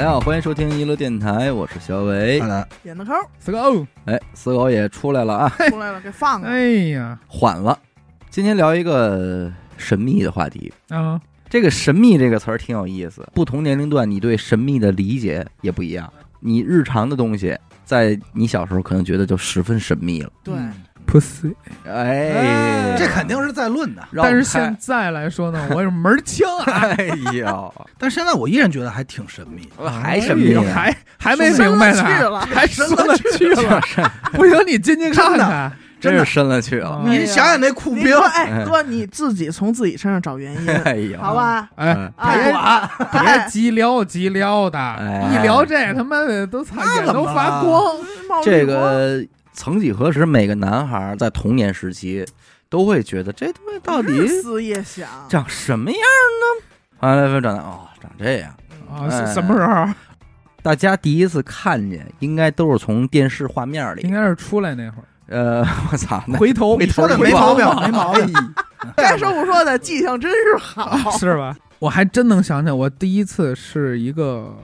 大家好，欢迎收听一乐电台，我是小伟。点的。抠。四个哦，哎，死狗也出来了啊，出来了，给放了。哎呀。缓了。今天聊一个神秘的话题。啊，这个“神秘”这个词儿挺有意思，不同年龄段你对神秘的理解也不一样。你日常的东西，在你小时候可能觉得就十分神秘了。对，嗯 pussy。哎，这肯定是在论的。但是现在来说呢，我有门儿清啊，哎呦，但是现在我依然觉得还挺神秘。还神秘还还没明白呢，了还深了去了，不行，你进去看看。真是深了去了。啊你想想那酷兵，哎哥，你自己从自己身上找原因，哎呦，好吧？哎，嗯哎，短，别哎急撩急撩的，哎。一聊这他妈的都擦眼都发光。这冒绿光个曾几何时，每个男孩在童年时期都会觉得这东西到底日思夜想，长什么样呢？后来说长得哦，长这样。啊，哎是什么时候？大家第一次看见，应该都是从电视画面里。应该是出来那会儿，呃，我操，那回头回头说的没毛病，没毛病。该说不说的，记性真是好。是吧？我还真能想起来，我第一次是一个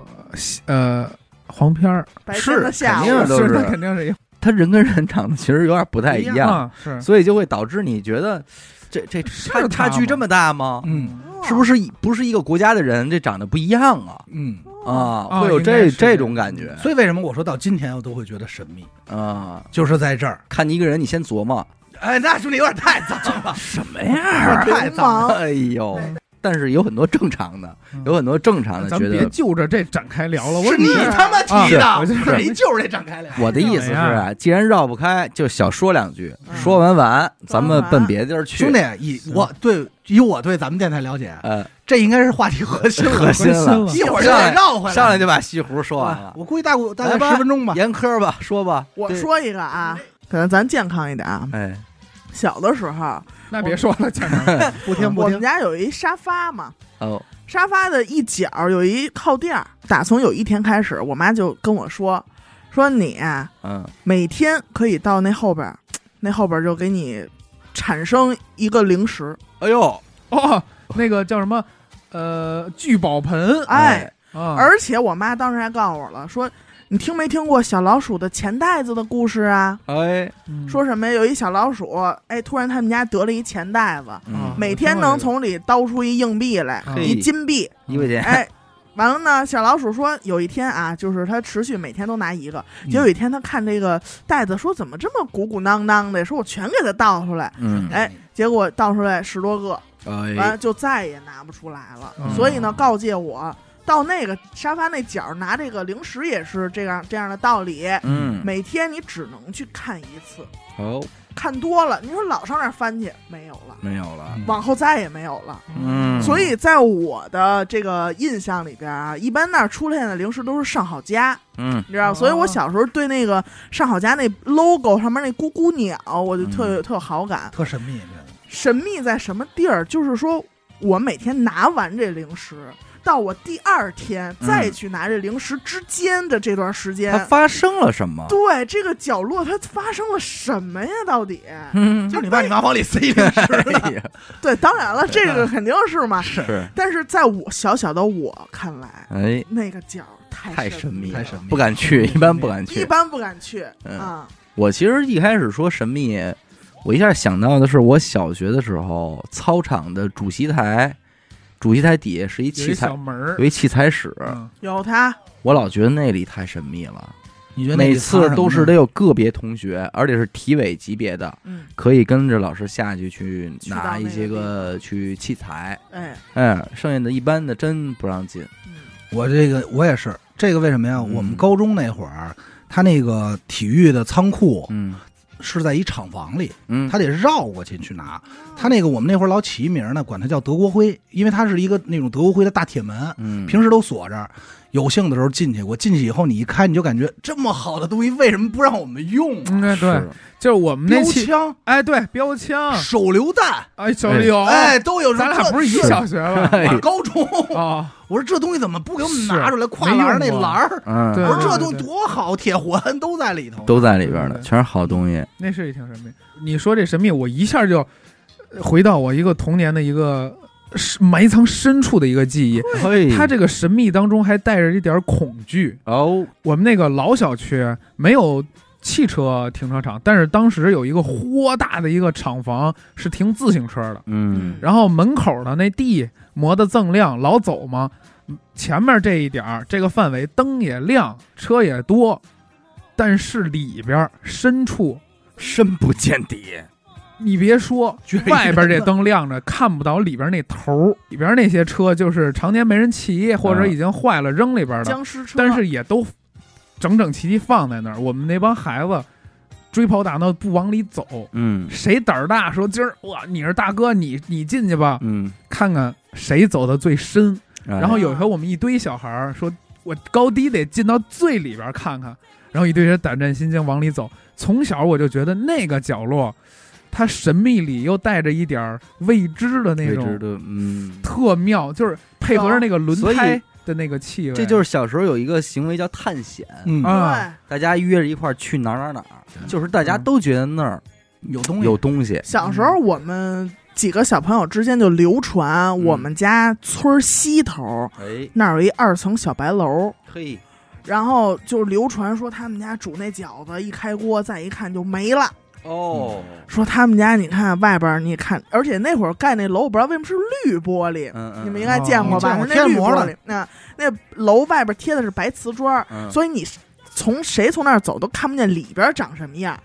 呃黄片儿，白天的下午肯定是都是那肯定是一他人跟人长得其实有点不太一样，啊，是。所以就会导致你觉得这这差差距这么大吗？嗯。是不是不是一个国家的人，这长得不一样啊？嗯，啊，哦会有这这种感觉。所以为什么我说到今天我都会觉得神秘，啊。就是在这儿。看你一个人，你先琢磨。哎，那兄弟有点太脏了，什么样太脏了。哎呦，但是有很多正常的，嗯有很多正常的咱们别。就着这展开聊了。我是你他妈提的，谁就是这展开聊。我的意思是啊，既然绕不开，就小说两句，嗯说完完，咱们奔别的地儿去。兄弟，以我对以我对咱们电台了解，呃，这应该是话题核心了核心了了 一会儿就得绕回来，上来就把西湖说完了，我估计大概大概十分钟吧。严苛吧，说吧。对，我说一个啊，可能咱健康一点啊。哎，小的时候，那别说了，不听不听，我们家有一沙发嘛，哦，沙发的一角有一靠垫儿。打从有一天开始，我妈就跟我说，说你啊嗯，每天可以到那后边儿，那后边儿就给你产生一个零食，哎呦，哦，那个叫什么？呃，聚宝盆。哎，啊，而且我妈当时还告诉我了，说你听没听过小老鼠的钱袋子的故事啊？哎，嗯说什么呀？有一小老鼠，哎，突然他们家得了一钱袋子，嗯，每天能从里倒出一硬币来，嘿一金币，一块钱，哎。完了呢，小老鼠说有一天啊，就是他持续每天都拿一个，嗯。结果有一天他看这个袋子，说怎么这么鼓鼓囊囊的，说我全给它倒出来，嗯，哎，结果倒出来十多个，完哎了，就再也拿不出来了。嗯。所以呢，告诫我到那个沙发那角拿这个零食也是这样这样的道理。嗯，每天你只能去看一次，哦，看多了，你说老上那儿翻去没有了，没有了，往后再也没有了。嗯，所以在我的这个印象里边啊，一般那儿出现的零食都是上好佳，嗯，你知道？哦所以我小时候对那个上好佳那 logo 上面那咕咕鸟，我就特有特有好感。特神秘，神秘在什么地儿？就是说我每天拿完这零食，到我第二天再去拿这零食之间的这段时间，它发生了什么？对这个角落它发生了什么呀？到底？嗯，就是你爸你妈往里塞零食 哎呀，对，当然了，这个肯定是嘛。是，但是在我小小的我看来，哎，那个角太太神神秘了，太神秘不敢去，一般不敢去一。般不敢去嗯啊。我其实一开始说神秘，我一下想到的是我小学的时候，操场的主席台，主席台底下是一器材小，门儿。有，一器材室，嗯。有它，我老觉得那里太神秘了。你觉得那每里藏什么次都是呢得有个别同学，而且是体委级别的，嗯，可以跟着老师下去去去到拿一些个个去器材，哎，嗯，剩下的一般的真不让进。嗯我这个我也是，这个为什么呀？嗯。我们高中那会儿，他那个体育的仓库嗯是在一厂房里，嗯，他得绕过去去拿。他那个我们那会儿老起一名呢，管它叫德国灰，因为它是一个那种德国灰的大铁门，嗯平时都锁着。有幸的时候进去，我进去以后，你一开，你就感觉这么好的东西为什么不让我们用啊？嗯，对就是我们标那期，枪、哎，对，标枪，手榴弹，哎，小刘，哎，都有。咱俩不是一小学吗？哎。高中，啊，我说这东西怎么不给我们拿出来？跨栏那没用过。栏儿，嗯，对我说这东西多好，铁环都在里头，都在里边呢，全是好东西。那是也挺神秘。你说这神秘，我一下就回到我一个童年的一个是埋藏深处的一个记忆。嘿，它这个神秘当中还带着一点恐惧。哦，我们那个老小区没有汽车停车场，但是当时有一个豁大的一个厂房是停自行车的，嗯然后门口的那地磨得锃亮，老走嘛。前面这一点儿这个范围灯也亮，车也多，但是里边深处深不见底，你别说 外边这灯亮着，看不到里边那头儿，里边那些车就是常年没人骑，或者已经坏了扔里边的，僵尸车，但是也都整整齐齐放在那儿。我们那帮孩子追跑打闹不往里走，嗯谁胆儿大说今儿哇你是大哥，你你进去吧，嗯，看看谁走的最深。哎然后有时候我们一堆小孩儿说，我高低得进到最里边看看，然后一堆人胆战心惊往里走。从小我就觉得那个角落，它神秘里又带着一点未知的那种未知的，嗯，特妙，就是配合着那个轮胎的那个气味。这就是小时候有一个行为叫探险，嗯。大家约着一块儿去哪儿哪儿哪儿，就是大家都觉得那儿有东西，有东西，小时候我们几个小朋友之间就流传，嗯我们家村儿西头哎，那儿有一二层小白楼，嘿，然后就流传说他们家煮那饺子一开锅再一看就没了。哦，说他们家你看外边儿你看，而且那会儿盖那楼我不知道为什么是绿玻璃，嗯嗯，你们应该见过吧？哦是那绿玻璃，那那楼外边贴的是白瓷砖，嗯，所以你从谁从那儿走都看不见里边长什么样。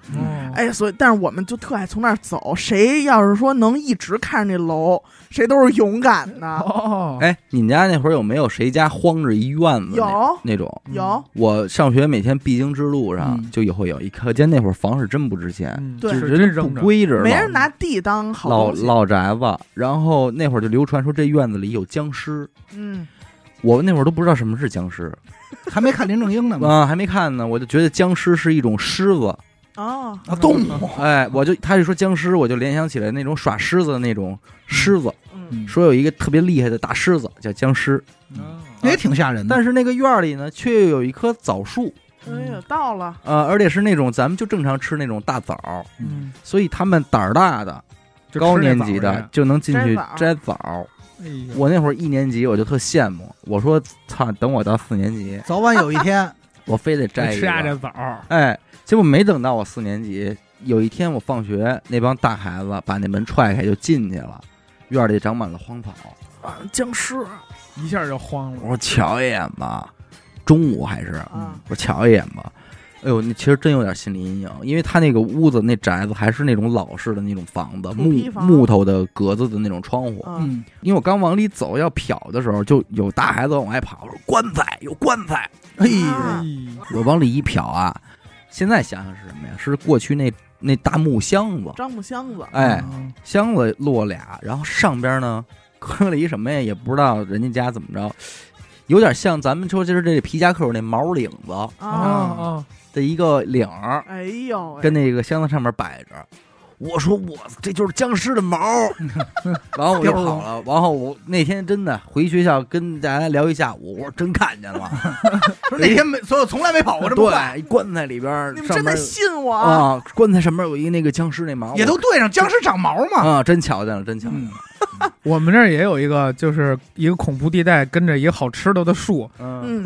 哦，哎，所以但是我们就特爱从那儿走，谁要是说能一直看着那楼，谁都是勇敢的。哦，哎，你们家那会儿有没有谁家荒着一院子那有那种？有，我上学每天必经之路上嗯就以后有一，可见那会儿房是真不值钱，嗯对就是人不真扔着。规制，没人拿地当好老。老宅子，然后那会儿就流传说这院子里有僵尸，嗯，我那会儿都不知道什么是僵尸 还没看林正英呢嘛，啊，还没看呢，我就觉得僵尸是一种狮子，哦，啊，动物，哎，我就他就说僵尸，我就联想起来那种耍狮子的那种狮子，嗯，说有一个特别厉害的大狮子叫僵尸，那也挺吓人的。但是那个院儿里呢，却又有一棵枣树，哎呀，到了，呃，而且是那种咱们就正常吃那种大枣，嗯，所以他们胆儿大的高年级的就能进去摘枣。我那会儿一年级，我就特羡慕，我说操，等我到四年级，早晚有一天，我非得摘一吃下这。枣儿，哎，结果没等到我四年级，有一天我放学，那帮大孩子把那门踹开就进去了，院里长满了荒草。啊，僵尸一下就慌了。我说瞧一眼吧，中午还是啊，我说瞧一眼吧。哎呦，那其实真有点心理阴影，因为他那个屋子那宅子还是那种老式的那种房子，木木头的格子的那种窗户。嗯，嗯，因为我刚往里走要瞟的时候，就有大孩子往外跑，说棺材有棺材。哎我往里一瞟啊，现在想想是什么呀？是过去那那大木箱子，樟木箱子，哎，嗯箱子落俩，然后上边呢搁了一什么呀？也不知道人家家怎么着，有点像咱们说就是这皮夹克那毛领子啊啊，啊，的一个领儿，哎呦喂，跟那个箱子上面摆着。我说我这就是僵尸的毛，然后我就跑了。然后我那天真的回学校跟大家聊一下午，我说真看见了，说那天没，所以我从来没跑过这么快，棺材里边你们真的信我？啊，棺材上面有一那个僵尸那毛，也都对上，僵尸长毛嘛。啊，真瞧见了，真瞧见嗯。了，我们这儿也有一个，就是一个恐怖地带，跟着一个好吃的的树，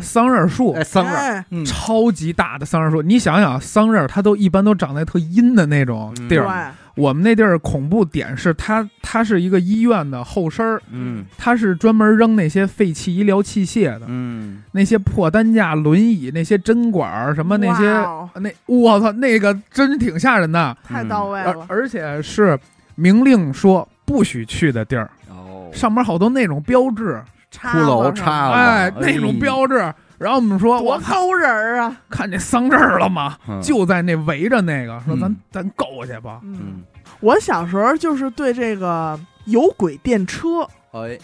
桑葚树。哎，，桑葚，超级大的桑葚树。你想想，桑葚它都一般都长在特阴的那种地对儿，，我们那地儿恐怖点是它，它是一个医院的后身儿，嗯。它是专门扔那些废弃医疗器械的，嗯，那些破担架、轮椅、那些针管儿什么那些，哦。那我操，那个真挺吓人的，太到位了，而而且是明令说不许去的地儿，哦，上面好多那种标志，骷髅子插了。哎，哎那种标志。然后我们说，多我操，高人儿啊！看见桑葚儿了吗？嗯。就在那围着那个，说咱嗯。咱够过去吧。我小时候就是对这个有轨电车，哎，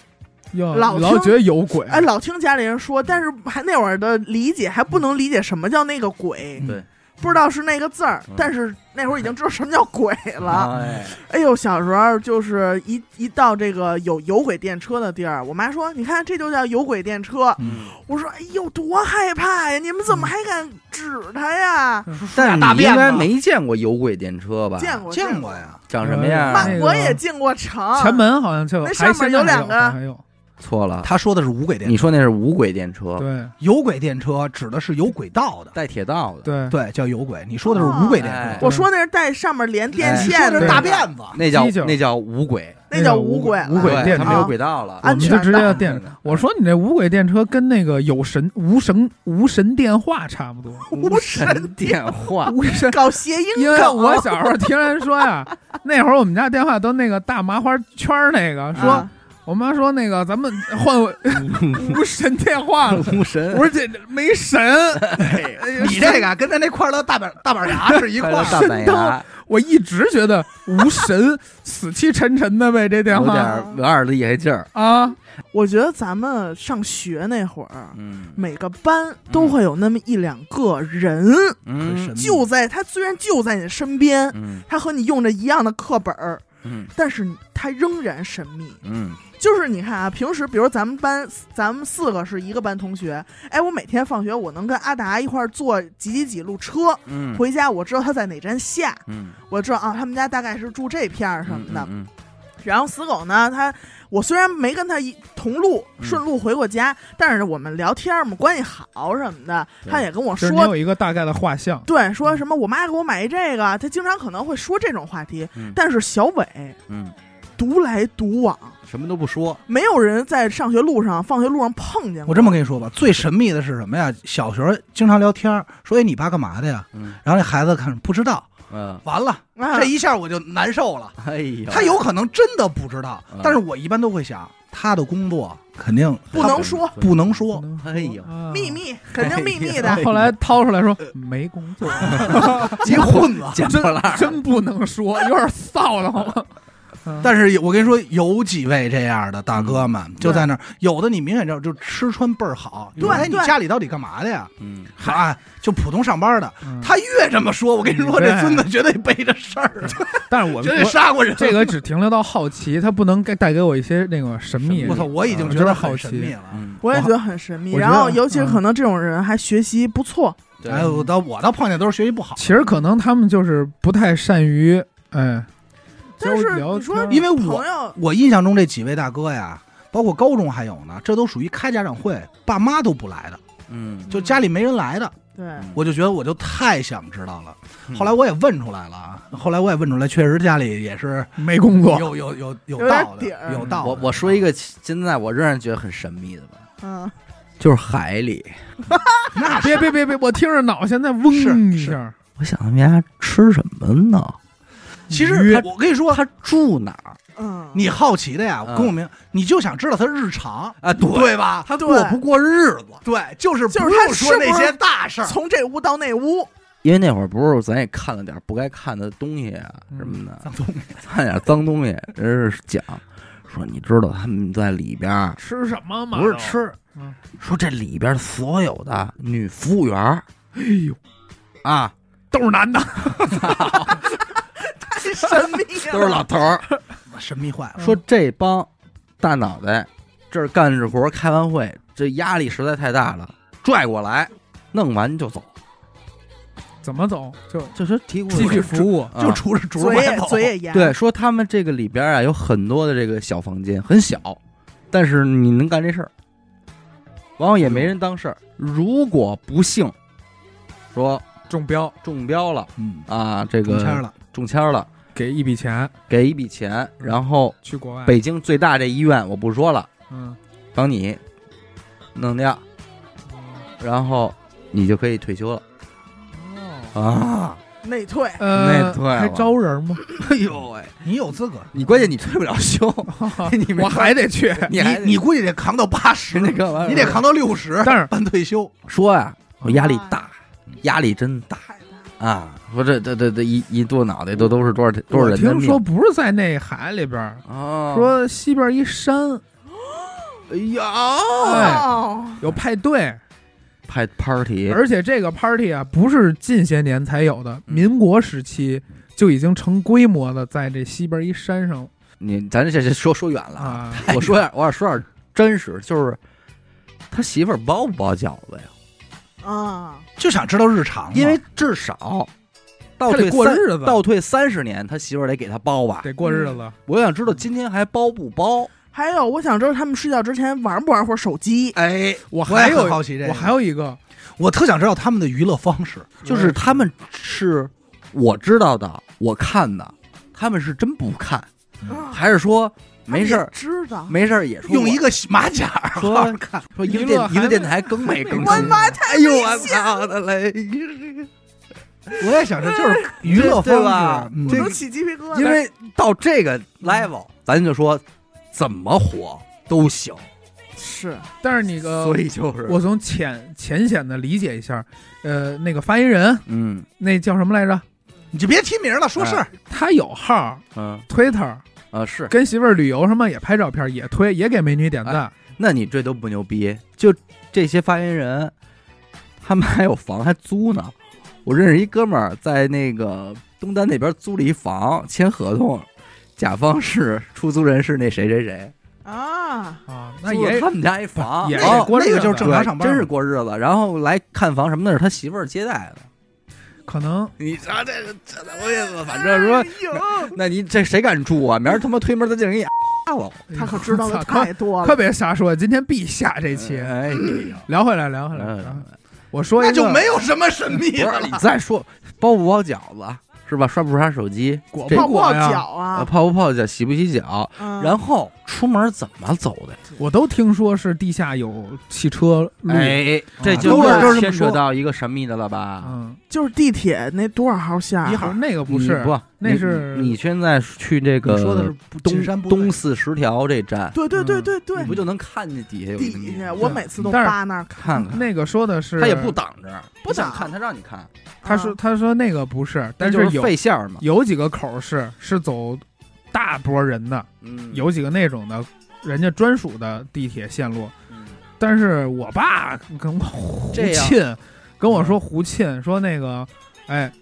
哟，老听老觉得有鬼，哎，老听家里人说，但是还那会儿的理解还不能理解什么叫那个轨，嗯。对，不知道是那个字儿嗯，但是那会儿已经知道什么叫鬼了。哎，哎呦，小时候就是一一到这个有有轨电车的地儿，我妈说：“你看，这就叫有轨电车。嗯，”我说：“哎呦，多害怕呀！你们怎么还敢指它呀？但是大便子你应该没见过有轨电车吧？见过见过。呀，长什么样？我也进过城。前门好像就还那上面有两个还有错了，他说的是无轨电车，你说那是无轨电车，对有轨电车指的是有轨道的，带铁道的，对对，叫有轨。你说的是无轨电哎车，我说那是带上面连电线的，大辫子，那叫那叫无轨，那叫无轨。无轨。电车没有轨道了。啊我们就直接要电。我说你这无轨电车跟那个有神无神无神电话差不多，无神电话，无神。搞谐音因为，我小时候听人说呀，那会儿我们家电话都那个大麻花圈儿那个，说啊我妈说那个咱们换 无神电话了。无神我说这没神，哎你这个跟咱那快乐大板大板牙是一块儿 快乐大板牙，我一直觉得无神死气沉沉的呗，这电有话点儿有点厉害劲儿。啊，我觉得咱们上学那会儿，嗯每个班都会有那么一两个人，嗯就在他虽然就在你身边，嗯他和你用着一样的课本儿，嗯但是他仍然神秘。嗯就是你看啊，平时比如咱们班，咱们四个是一个班同学，哎，我每天放学我能跟阿达一块儿坐几几几路车嗯回家，我知道他在哪站下，嗯我知道啊，他们家大概是住这片儿什么的。嗯然后死狗呢，他我虽然没跟他一同路嗯顺路回过家，但是我们聊天儿嘛，关系好什么的，他也跟我就是说有一个大概的画像。对，说什么我妈给我买一这个，他经常可能会说这种话题。嗯但是小伟嗯，独来独往，什么都不说。没有人在上学路上、放学路上碰见过。我这么跟你说吧，最神秘的是什么呀？小时候经常聊天，说哎你爸干嘛的呀？嗯然后那孩子看不知道，嗯，完了，啊这一下我就难受了。哎呀，他有可能真的不知道嗯，但是我一般都会想，他的工作肯定不能说不能说，哎呦啊秘密，肯定秘密的。然后后来掏出来说没工作，结混子。捡破烂，真不能说，有点臊得慌。但是我跟你说，有几位这样的大哥们就在那儿，有的你明显知道，就吃穿倍儿好。对哎，你家里到底干嘛的呀？嗯，啊，就普通上班的。嗯他越这么说，我跟你说，这孙子绝对背着事儿，但是我绝对杀过人。这个只停留到好奇，他不能给带给我一些那个神秘。我操，我已经觉得好神秘了。嗯，我也觉得很神秘。然后，尤其是可能这种人还学习不错，对哎，我倒我倒碰见都是学习不好，其实可能他们就是不太善于哎，但是聊你因为我我印象中这几位大哥呀，包括高中还有呢，这都属于开家长会，爸妈都不来的，嗯，就家里没人来的。对，我就觉得我就太想知道了。嗯后来我也问出来了啊，后来我也问出来，确实家里也是没工作，有有有有道理，有道理。我我说一个，现在我仍然觉得很神秘的吧，嗯，就是海里。那别别别别，我听着脑现在嗡是一下，我想他们家吃什么呢？其实鱼我跟你说，他住哪儿？嗯，你好奇的呀，我跟我明，你就想知道他日常，啊？对。吧？他过不过日子？对，就是就是不他是不是用说那些大事儿。从这屋到那屋，因为那会儿不是咱也看了点不该看的东西啊嗯。什么的，脏东西。看点脏东西，人是讲说你知道他们在里边吃什么吗？不是吃嗯，说这里边所有的女服务员哎呦，啊。都是男的，太神秘了。都是老头儿，神秘坏了。说这帮大脑袋这儿干着活开完会，这压力实在太大了，拽过来，弄完就走，怎么走？就就是提供继续服务。啊。就出着拄着嘴也拐走，嘴也严，对，说他们这个里边啊有很多的这个小房间，很小，但是你能干这事儿，然后也没人当事儿。如果不幸说中标。中标了嗯，啊，这个中签了，中签了，给一笔钱。给一笔钱，然后去国外，北京最大这医院我不说了，嗯，帮你弄掉，然后你就可以退休了。哦，啊。内退。呃，那对还招人吗？哎呦喂，你有资格，你关键你退不了休，你没我还得去，你还你你估计得扛到八十，那干嘛？你得扛到六十，但是办退休。说呀，我压力大，压力真大。太大啊！说这这这这一一剁脑袋都都是多少多少人的命听说不是在那海里边儿，啊？说西边一山 哎呀，哦，有派对，派 party，而且这个 party 啊，不是近些年才有的，嗯民国时期就已经成规模的，在这西边一山上你咱这这说说远了，啊，我说点，我想说点真实，就是他媳妇儿包不包饺子呀？啊，就想知道日常，因为至少倒退三过日子，倒退三十年，他媳妇儿得给他包吧。得过日子。我想知道今天还包不包？还有，我想知道他们睡觉之前玩不玩会儿手机？哎，我我也还有很好奇这个，我还有一个，我特想知道他们的娱乐方式。就是他们是我知道的，我看的，他们是真不看，啊还是说没事儿知道。没事儿也说用一个马甲说看，说一个娱乐电一个电台更没更新？我妈太哎呦我操的嘞！我也想着就是 娱乐对方吧式，嗯我都起鸡皮疙瘩。因为到这个 level，咱就说怎么火都行，是但是你个所以就是我从浅浅显的理解一下，呃，那个发言人嗯那叫什么来着？你就别提名了，说事儿。他有号嗯 Twitter，啊是，跟媳妇儿旅游什么也拍照片，也推，也给美女点赞。那你这都不牛逼，就这些发言人，他们还有房还租呢。我认识一哥们儿在那个东单那边租了一房，签合同，甲方是出租人是那谁谁谁，啊，啊，那也租了他们家一房，也然后得过日子那个就是正常上班，真是过日子。然后来看房什么的是他媳妇儿接待的。可能你瞧这这怎么意思？反正说，那你这谁敢住啊？明儿他妈推门他进人给你打了。他可知道的 操可太多了可。别瞎说，今天必下这期。哎，聊回来，聊回来。嗯聊回来我说一个那就没有什么神秘了你。再说包不包饺子是吧？刷不刷手机？果不泡呀脚呃啊？泡不泡脚？洗不洗脚？嗯然后出门怎么走的？我都听说是地下有汽车路，哎，这啊就都是牵扯到一个神秘的了吧？嗯，就是地铁那多少号线？一号那个不是，不，那是你现在去这个说的是东山东四十条这站，对对对对对你，不就能看见底下有一个底下我每次都扒那儿看看？那个说的是他也不挡着，不想看他让你看，他说他说那个不是，但就是有费线嘛。有几个口是是走大波人的，嗯，有几个那种的，人家专属的地铁线路。嗯。但是我爸跟我胡沁，跟我说胡沁说那个，哎，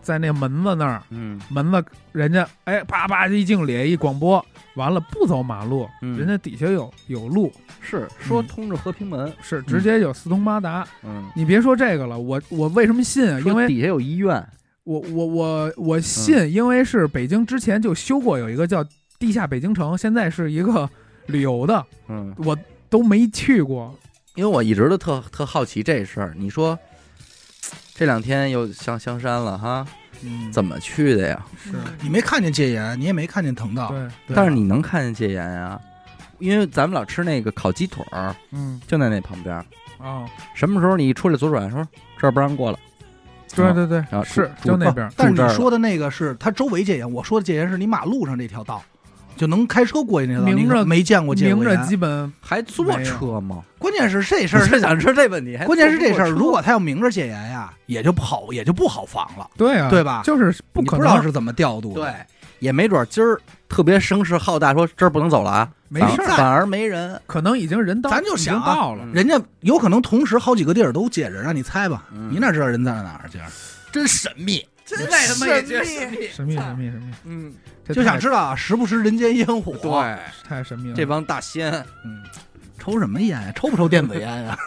在那门子那儿，嗯。门子人家哎叭叭一敬礼一广播，完了不走马路，嗯。人家底下有有路，是说嗯通着和平门，是直接有四通八达。嗯，你别说这个了，我我为什么信啊？因为底下有医院，我我我我嗯。信，因为是北京之前就修过有一个叫地下北京城，现在是一个旅游的，嗯，我都没去过。因为我一直都特特好奇这事儿。你说这两天又上香山了哈，嗯怎么去的呀？是你没看见戒严，你也没看见藤道，对，对但是你能看见戒严呀，因为咱们老吃那个烤鸡腿儿，嗯就在那旁边儿。哦，什么时候你一出来左转，说这儿不让过了，对对对然后，是就那边。但是你说的那个是它周围戒严，我说的戒严是你马路上这条道，就能开车过去那条道，明着你没见过戒明着基本还坐车吗？关键是这事儿想说这问题，关键是这事儿，如果他要明着戒严呀，也就不好，也就不好防了，对啊，对吧就是不你可能不知道是怎么调度的。对，也没准今儿特别声势浩大，说这儿不能走了啊，没事儿反而没人。可能已经人到，咱就想啊到了。嗯人家有可能同时好几个地儿都戒着，让你猜吧，嗯你哪知道人在哪儿去？真神秘，真那他妈也觉得神秘。神秘神秘神秘，嗯，就太想知道啊，时不时人间烟火。，对，太神秘了。这帮大仙，嗯，抽什么烟呀？抽不抽电子烟呀？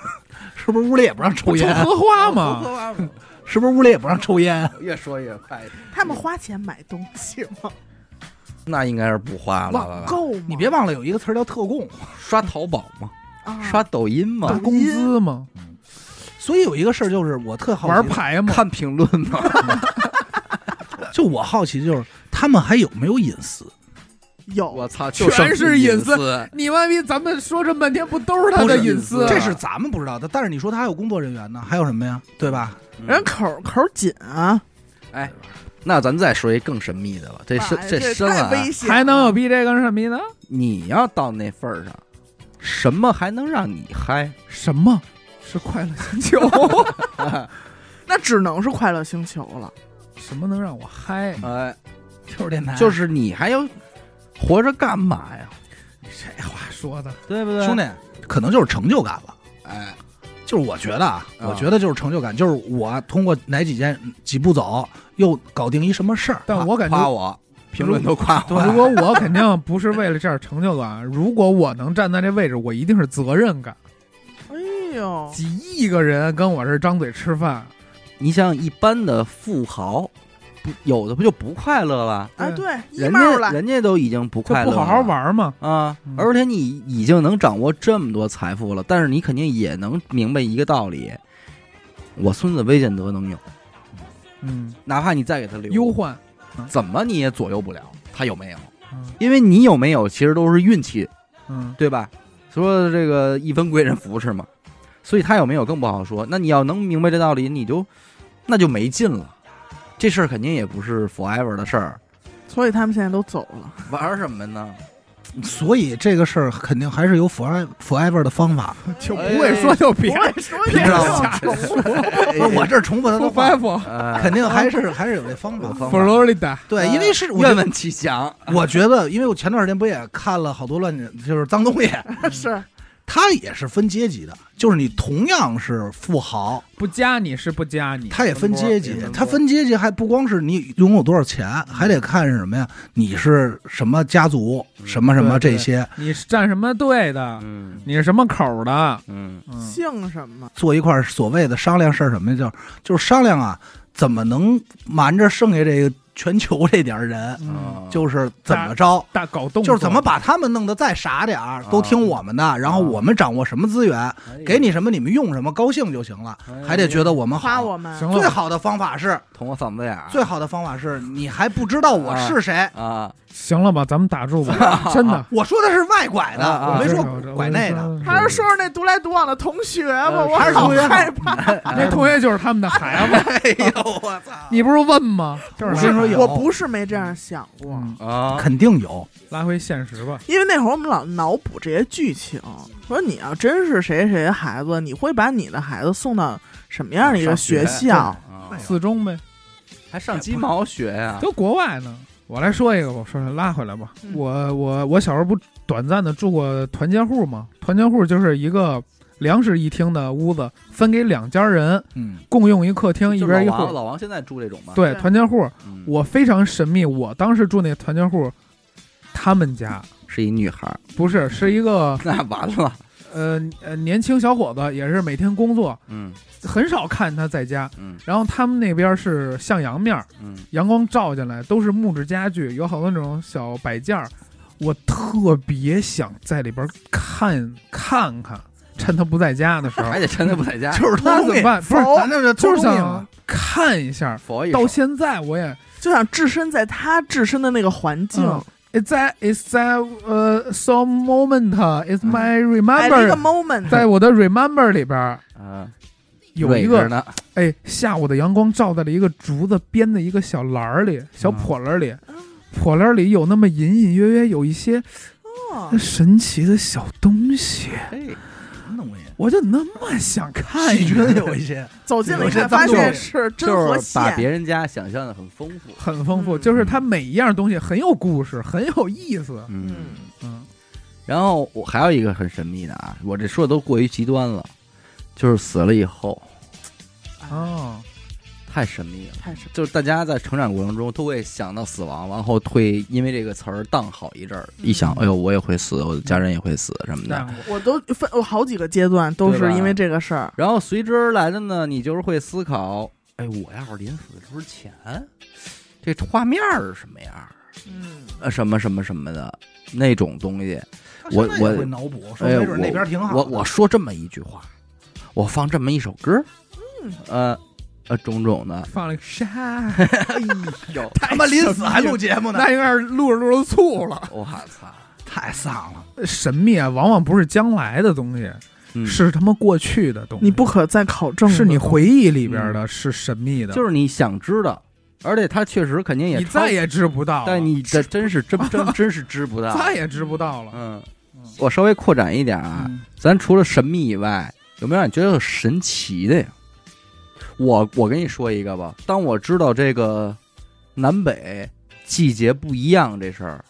是不是屋里也不让抽不抽烟？荷花嘛，嘛，是不是屋里也不让抽烟？越说越快。他们花钱买东西吗？那应该是不花了网吧？购吗？你别忘了有一个词儿叫特供，刷淘宝吗？啊刷抖音吗？打工资嘛，所以有一个事儿就是我特好奇的玩牌嘛，看评论吗？就我好奇就是他们还有没有隐私？有我操，全是隐私私。你妈逼，咱们说这半天不都是他的隐私？这是咱们不知道的，但是你说他还有工作人员呢，还有什么呀？对吧？人口口紧啊，哎，那咱再说一更神秘的了，这深哎这深了啊。危险，还能有比这更神秘的？你要到那份儿上，什么还能让你嗨？什么是快乐星球？那只能是快乐星球了。什么能让我嗨？哎，就是电台，就是你还要活着干嘛呀？这话说的，对不对，兄弟，可能就是成就感了。哎，就是我觉得啊，啊我觉得就是成就感，就是我通过哪几件几步走，又搞定一什么事儿。但我感觉，夸我，评论都夸我。如果我肯定不是为了这点成就感，如果我能站在这位置，我一定是责任感。哎呦，几亿个人跟我这张嘴吃饭，你像一般的富豪，不有的不就不快乐了？啊，对，一人帽了，家人家都已经不快乐了，不好好玩嘛。啊嗯！而且你已经能掌握这么多财富了，但是你肯定也能明白一个道理：我孙子未见得能有，嗯，哪怕你再给他留，忧患。怎么你也左右不了他有没有，嗯因为你有没有其实都是运气，嗯，对吧？说这个一分贵人福是吗？所以他有没有更不好说。那你要能明白这道理，你就那就没劲了。这事儿肯定也不是 forever 的事儿，所以他们现在都走了。玩什么呢？所以这个事儿肯定还是有 forever forever 的方法。就不会说就别不会说别这种瞎重复不是我这儿重复他的说话肯定还是还是有这方法。有方法 Florida，对，因为是愿闻其详。我觉得，因为我前段时间不也看了好多乱，就是脏东西，是它也是分阶级的，就是你同样是富豪，不加你是不加你，他也分阶级分波，它分阶级还不光是你拥有多少钱，还得看是什么呀？你是什么家族，什么什么这些，你是站什么队的，嗯。你是什么口的，嗯。嗯，姓什么？坐一块儿所谓的商量事儿什么呀？就就是商量啊，怎么能瞒着剩下这个全球这点儿人，就是怎么着。大搞动，就是怎么把他们弄得再傻点儿，都听我们的，然后我们掌握什么资源，哎给你什么你们用什么，高兴就行了，还得觉得我们好。夸我们，最好的方法是，捅我嗓子眼儿，最好的方法是你还不知道我是谁。啊，行了吧，咱们打住吧，真的。我说的是外拐的，我没说拐内的。还是说说那独来独往的同学吧，呃我好还是同学害怕。那同学就是他们的孩子，哎呦我操！你不是问吗？就是我我不是没这样想过，嗯啊，肯定有，拉回现实吧。因为那会儿我们老脑补这些剧情，说你要真是谁谁的孩子，你会把你的孩子送到什么样的一个学校？啊四中呗，还上鸡毛学呀？都国外呢。我来说一个，我说说拉回来吧。嗯我我我小时候不短暂的住过团结户吗？团结户就是一个两室一厅的屋子，分给两家人嗯，共用一客厅，一边一户。老王现在住这种吗？对，团结户，嗯，我非常神秘。我当时住那团结户，他们家是一女孩儿，不是是一个 那完了，呃呃年轻小伙子，也是每天工作，嗯很少看他在家。嗯然后他们那边是向阳面儿，嗯阳光照进来，都是木质家具，有好多那种小摆件儿。我特别想在里边看看看，趁他不在家的时候还，得趁他不在家，就是偷东西，那怎么办？不是，咱这就是想想看一下。一到现在我也就想置身在他置身的那个环境。嗯。It's that it's that 呃、，some moment is my remember，、moment，在我的 remember 里边啊，有一个呢，哎，下午的阳光照在了一个竹子编的一个小篮儿里，小破篮儿里，破篮儿里有那么隐隐约约有一些哦。神奇的小东西？我就那么想看有一些，走进了一看，发现是真和就是把别。人家想象的很丰富，很丰富，嗯就是它每一样东西很有故事，很有意思。嗯。嗯，嗯，然后我还有一个很神秘的啊，我这说的都过于极端了，就是死了以后哦，太神秘了。太是就是大家在成长过程中都会想到死亡，然后会因为这个词儿荡好一阵儿，一想，嗯哎呦，我也会死，我的家人也会死什么的。我都分我好几个阶段都是因为这个事儿。然后随之而来的呢，你就是会思考，哎，我要是临死之前，这画面儿是什么样？嗯，呃，什么什么什么的那种东西。我我会脑补，说哎，没准那边挺好。我我说这么一句话，我放这么一首歌，嗯呃呃，种种的，放了个沙，哎呦，他妈临死还录节目呢，那应该是录着录着醋了。我 操，太丧了。神秘啊，往往不是将来的东西，嗯是他妈过去的东西。你不可再考证的是你回忆里边的，是神秘的，就是你想知道，而且他确实肯定也超你 再也知不到了，但你这真是真真真是知不到，再也知不到了。嗯，我稍微扩展一点啊，嗯咱除了神秘以外，有没有让你觉得有神奇的呀？我我跟你说一个吧，当我知道这个南北季节不一样这事儿，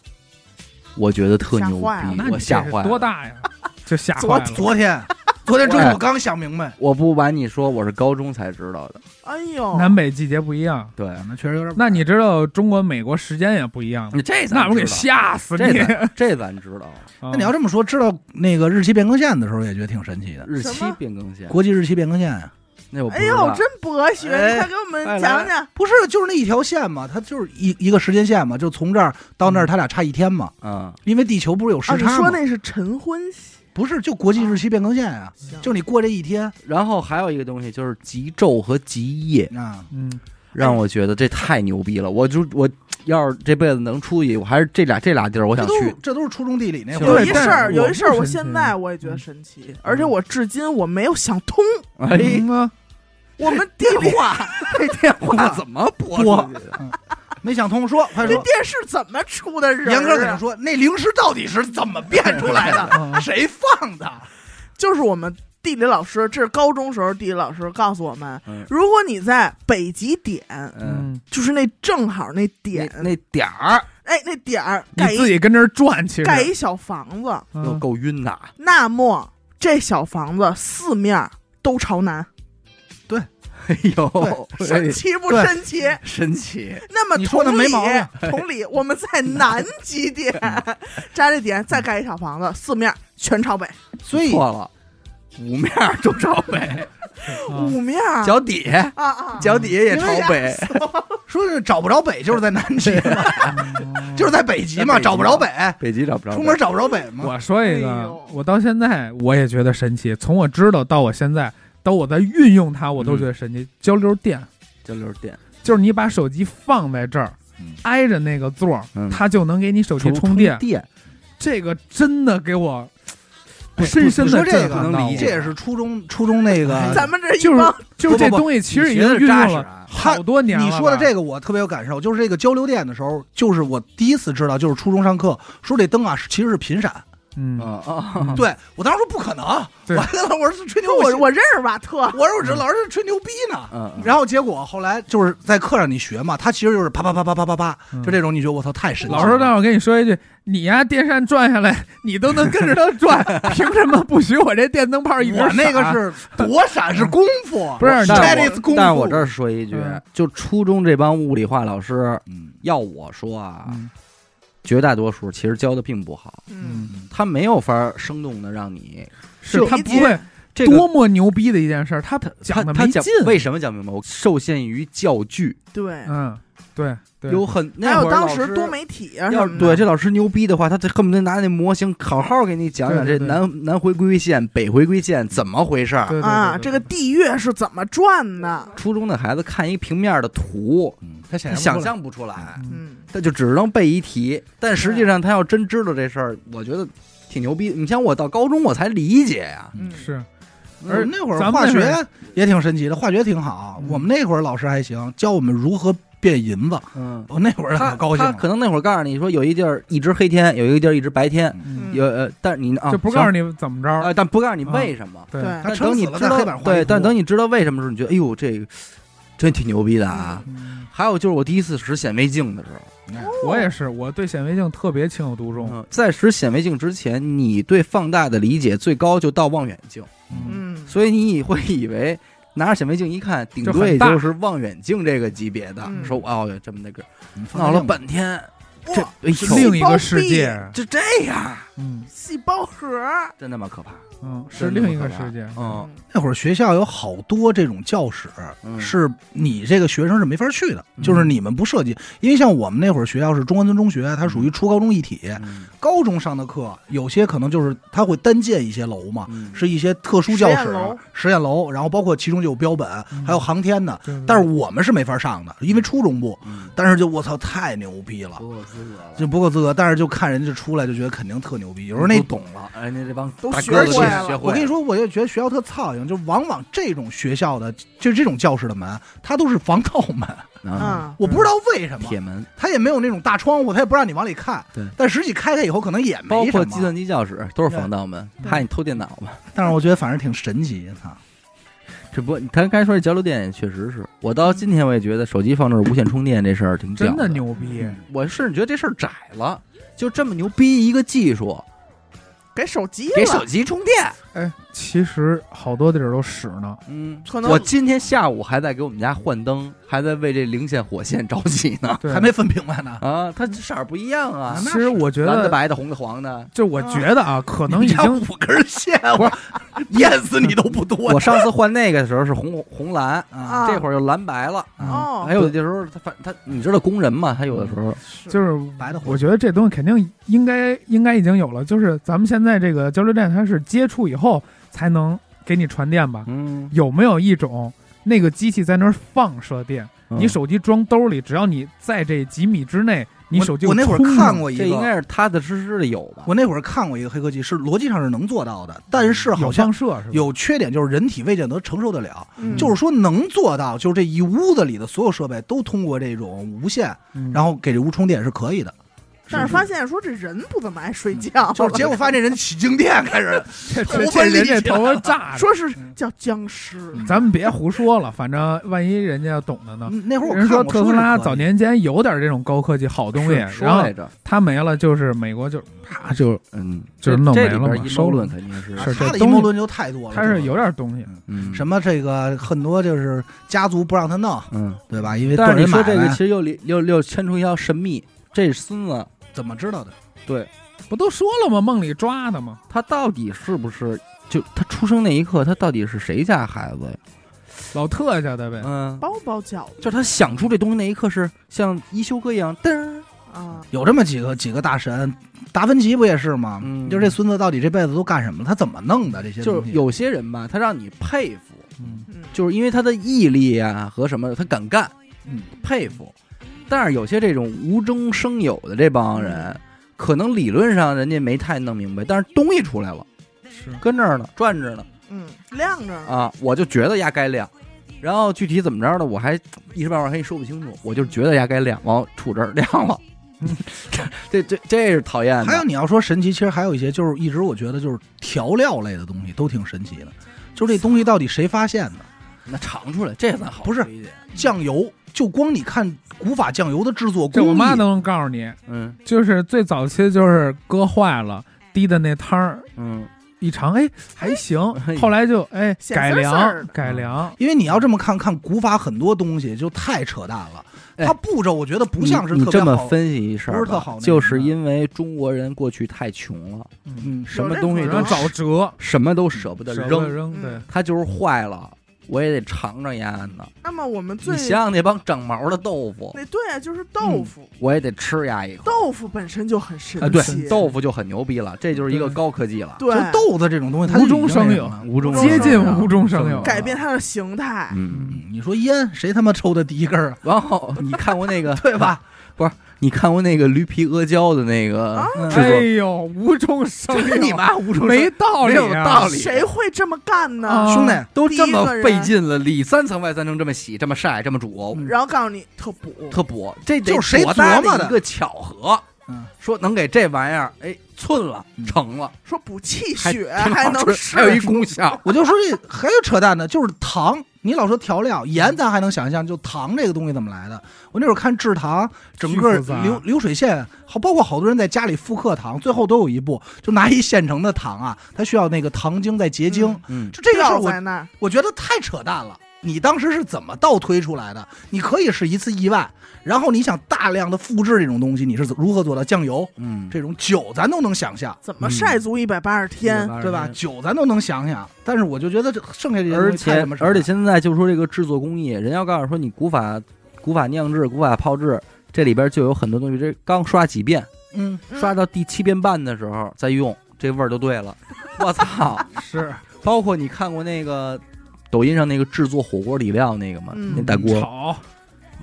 我觉得特牛逼，我吓坏了。多大呀？就吓坏昨了。昨天昨天中哎午刚想明白，我不瞒你说，我是高中才知道的。哎呦，南北季节不一样。对，那确实有点。那你知道中国、美国时间也不一样吗？你这咱那我给吓死你！这咱这咱知道。那 那你要这么说，知道那个日期变更线的时候，也觉得挺神奇的。日期变更线，国际日期变更线呀，那我哎呦。真博学，哎你快给我们讲讲。不是就是那一条线嘛，它就是一一个时间线嘛，就从这儿到那儿，它俩差一天嘛。嗯，因为地球不是有时差吗？说那是晨昏系，不是，就国际日期变更线呀，行就你过这一天然后还有一个东西就是极昼和极夜，啊，嗯，让我觉得这太牛逼了。我就我要是这辈子能出去，我还是这俩这俩地儿我想去。这都是初中地理那会儿有一事儿，有一事儿，我现在我也觉得神奇，而且我至今我没有想通。哎，嗯啊，我们电话 这电话怎么拨？没想通，说快说。这电视怎么出的人儿啊？严哥怎么说，那零食到底是怎么变出来的？嗯谁放的？就是我们地理老师，这是高中时候地理老师告诉我们，嗯。如果你在北极点，嗯，嗯，就是那正好那那点，那点儿。哎，那点儿盖一你自己跟这儿转，其实。盖一小房子，又嗯够晕的。那么这小房子四面都朝南，对。哎呦，神奇不对。神奇？神奇！那么你说的同理没毛病，同理，我们在南极点 扎这点，再盖一小房子，四面全朝北，所以错了，五面儿都朝北，啊 五面脚底下啊啊，脚底下也朝北。说是找不着北，就是在南极 就是在北极嘛，找不着北，北极找不着北，出门找不着北嘛。我说一个我到现在我也觉得神奇。从我知道到我现在，到我在运用它，我都觉得神奇。交流电交流电，就是你把手机放在这儿嗯，挨着那个座儿嗯，它就能给你手机充充电。电，这个真的给我不深深的你说这个震撼到我能理解这也是初中初中那个。咱们这一就是帮就是这不不不东西其实已经运用了好多年了。你说的这个我特别有感受，就是这个交流电的时候，就是我第一次知道，就是初中上课说这灯啊其实是频闪。嗯，啊啊！嗯对我当时说不可能，对我还跟老师是吹牛，我我认识瓦特，我说我这老师是吹牛逼呢。嗯，嗯然后结果后来就是在课上你学嘛，他其实就是啪啪啪啪啪啪啪，嗯就这种你觉得我操太神奇。老师，但是我跟你说一句，你呀电扇转下来，你都能跟着它转，凭什么不许我这电灯泡一直我那个是躲闪是功夫，不是这但是功夫。我但是我这儿说一句嗯，就初中这帮物理化老师，嗯要我说啊，嗯绝大多数其实教的并不好，嗯，嗯。他没有法生动的让你是他不会这个多么牛逼的一件事儿，他他讲的他讲没劲。为什么讲明白？我受限于教具，对，嗯，对。对，有很还那会儿有当时多媒体啊要对这老师牛逼的话，他这恨不得拿那模型好好给你讲讲这对对。对南南回归线、北回归线怎么回事儿。啊，这个地月是怎么转的？初中的孩子看一平面的图，嗯，他想想象不出来，他就只能背一题。但实际上，他要真知道这事儿，我觉得挺牛逼。你像我到高中我才理解呀，嗯。是而那会儿咱化学也挺神奇的，化学挺好。嗯我们那会儿老师还行，教我们如何变银子。嗯，我那会儿他可高兴了。他可能那会儿告诉你说，有一地儿一直黑天，有一个地儿一直白天，有呃，但是你啊，就不告诉你你怎么着。啊，但不告诉你为什么。对等你知道对，但等你知道为什么的时候，你觉得哎呦，这个真挺牛逼的啊。嗯。还有就是我第一次使显微镜的时候，我也是，我对显微镜特别情有独钟。嗯，在使显微镜之前，你对放大的理解最高就到望远镜，嗯，嗯，所以你会以为拿着显微镜一看，顶多也就是望远镜这个级别的。嗯。说哦哟，这么那个，嗯闹了半天，这哇，哎呦，是另一个世界。就这样，嗯。细胞核，真他妈可怕。嗯，是另一个世界。嗯，那会儿学校有好多这种教室，嗯是你这个学生是没法去的，嗯就是你们不涉及。因为像我们那会儿学校是中关村中学，它属于初高中一体。嗯高中上的课有些可能就是它会单建一些楼嘛，嗯是一些特殊教室实验楼、然后包括其中就有标本，嗯还有航天的。但是我们是没法上的，因为初中部。嗯，但是就我操，太牛逼了，不够资格了，就不够资格。但是就看人家出来就觉得肯定特牛逼。有时候那懂了，人家这帮都学大哥哥会了学会。我跟你，说，我就觉得学校特操心，就往往这种学校的，就这种教室的门，它都是防盗门。啊，嗯，我不知道为什么，铁门，它也没有那种大窗户，它也不让你往里看。对，但实际开开以后，可能也没什么。括计算机教室都是防盗门，怕你偷电脑嘛。但是我觉得反正挺神奇，操！只不过他刚才说这交流电也确实是我到今天我也觉得手机放这儿无线充电这事儿挺屌真的的。牛逼。我甚至觉得这事儿窄了，就这么牛逼一个技术，给手机，给手机充电，哎，其实好多地儿都使呢。嗯，可能我今天下午还在给我们家换灯，还在为这零线火线着急呢。对，还没分明白呢。啊，它色儿不一样啊，其实我觉得蓝的、白的、红的、黄的。就我觉得啊，可能已经五根线，我 淹死你都不多。我上次换那个的时候是红红蓝，啊，这会儿又蓝白了。哦，还有的时候他反他，你知道工人嘛？他有的时候。就是白的。我觉得这东西肯定应该应该已经有了，就是咱们现在这个交流站，它是接触以后才能给你传电吧？嗯，有没有一种那个机器在那儿放射电，嗯你手机装兜里，只要你在这几米之内，你手机我那会儿看过一个，这应该是踏踏实实的有吧？我那会儿看过一个黑科技，是逻辑上是能做到的，但是有好像放射是？有缺点，就是人体未见得承受得了。嗯就是说能做到，就是这一屋子里的所有设备都通过这种无线，嗯，然后给这屋充电是可以的。但是发现说这人不怎么爱睡觉，就是结果发现这人起静电开始，这头发头发 炸着。说是叫僵尸，咱们别胡说了，反正万一人家要懂的呢。嗯那会儿我人说特斯拉早年间有点这种高科技好东西，然后它没了，就是美国就啪就嗯，就是弄没了嘛收了谋论肯定是是他的阴谋论就太多了。他是有点东西。嗯什么这个很多就是家族不让他弄，嗯，对吧？因为但是你说这个个其实又里又又牵出一条神秘，这孙子怎么知道的？对不都说了吗？梦里抓的吗？他到底是不是就他出生那一刻，他到底是谁家孩子呀？老特家的呗。嗯，包包饺子就是他想出这东西那一刻是像一休哥一样，噔儿，啊，有这么几个几个大神，达芬奇不也是吗？嗯就这孙子到底这辈子都干什么了？他怎么弄的这些东西？就是有些人吧，他让你佩服，嗯嗯，就是因为他的毅力啊和什么，他敢干，嗯，佩服。但是有些这种无中生有的这帮人，可能理论上人家没太弄明白，但是东西出来了，是跟这儿呢，转着呢嗯，亮着呢，啊，我就觉得呀该亮。然后具体怎么着的，我还一时半会儿还说不清楚，我就觉得呀该亮，完了杵这儿亮了。这这这是讨厌的。还有你要说神奇，其实还有一些就是一直我觉得就是调料类的东西都挺神奇的，就是这东西到底谁发现的？那尝出来，这咱好不是理解。酱油，就光你看古法酱油的制作工艺，这我妈都能告诉你，嗯。就是最早期就是搁坏了滴的那汤儿，嗯，一尝哎还行哎，后来就哎改良改良，因为你要这么看看古法很多东西就太扯淡了，哎它步骤我觉得不像是特别好。这么分析一事儿，不是特好就是因为中国人过去太穷了，嗯，什么东西都找辙，什么都舍不得扔，扔，嗯。对，它就是坏了，我也得尝尝呀呢。那么我们最你想想那帮长毛的豆腐，那对啊，就是豆腐，我也得吃呀一口。豆腐本身就很神啊，对奇，，豆腐就很牛逼了，这就是一个高科技了，对就豆子这种东西，它无中生有无中接接近无中生有，改变它的形态，嗯，嗯，你说烟谁他妈抽的第一根儿啊？然后你看过那个 对吧？你看过那个驴皮阿胶的那个啊？制作？哎呦，无中生有，你妈无中没道理没啊，有道理。谁会这么干呢？啊。兄弟，都这么费劲了，里三层外三层，这么洗，这么晒，这么煮，嗯。然后告诉你特补，特补，这得就是谁多大琢磨的一个巧合，嗯，说能给这玩意儿哎寸了嗯。成了，说补气血，还能还有一功效，我就说这还有扯淡的，就是糖。你老说调料，盐咱还能想象，就糖这个东西怎么来的？我那会儿看制糖，整个流流水线，好包括好多人在家里复刻糖，最后都有一步，就拿一现成的糖啊，它需要那个糖精在结晶。嗯，就这个事儿，我我觉得太扯淡了。你当时是怎么倒推出来的？你可以是一次意外，然后你想大量的复制这种东西，你是如何做到？酱油嗯，这种酒咱都能想象，怎么晒足一百八十天？对吧？酒咱都能想想，但是我就觉得这剩下这些东而西太且他妈扯淡而且现在就说这个制作工艺，人要告诉说你古法古法酿制、古法泡制，这里边就有很多东西，这刚刷几遍，嗯，嗯刷到第七遍半的时候再用，这味儿就对了。我操！是包括你看过那个抖音上那个制作火锅底料那个嘛？嗯。那大锅炒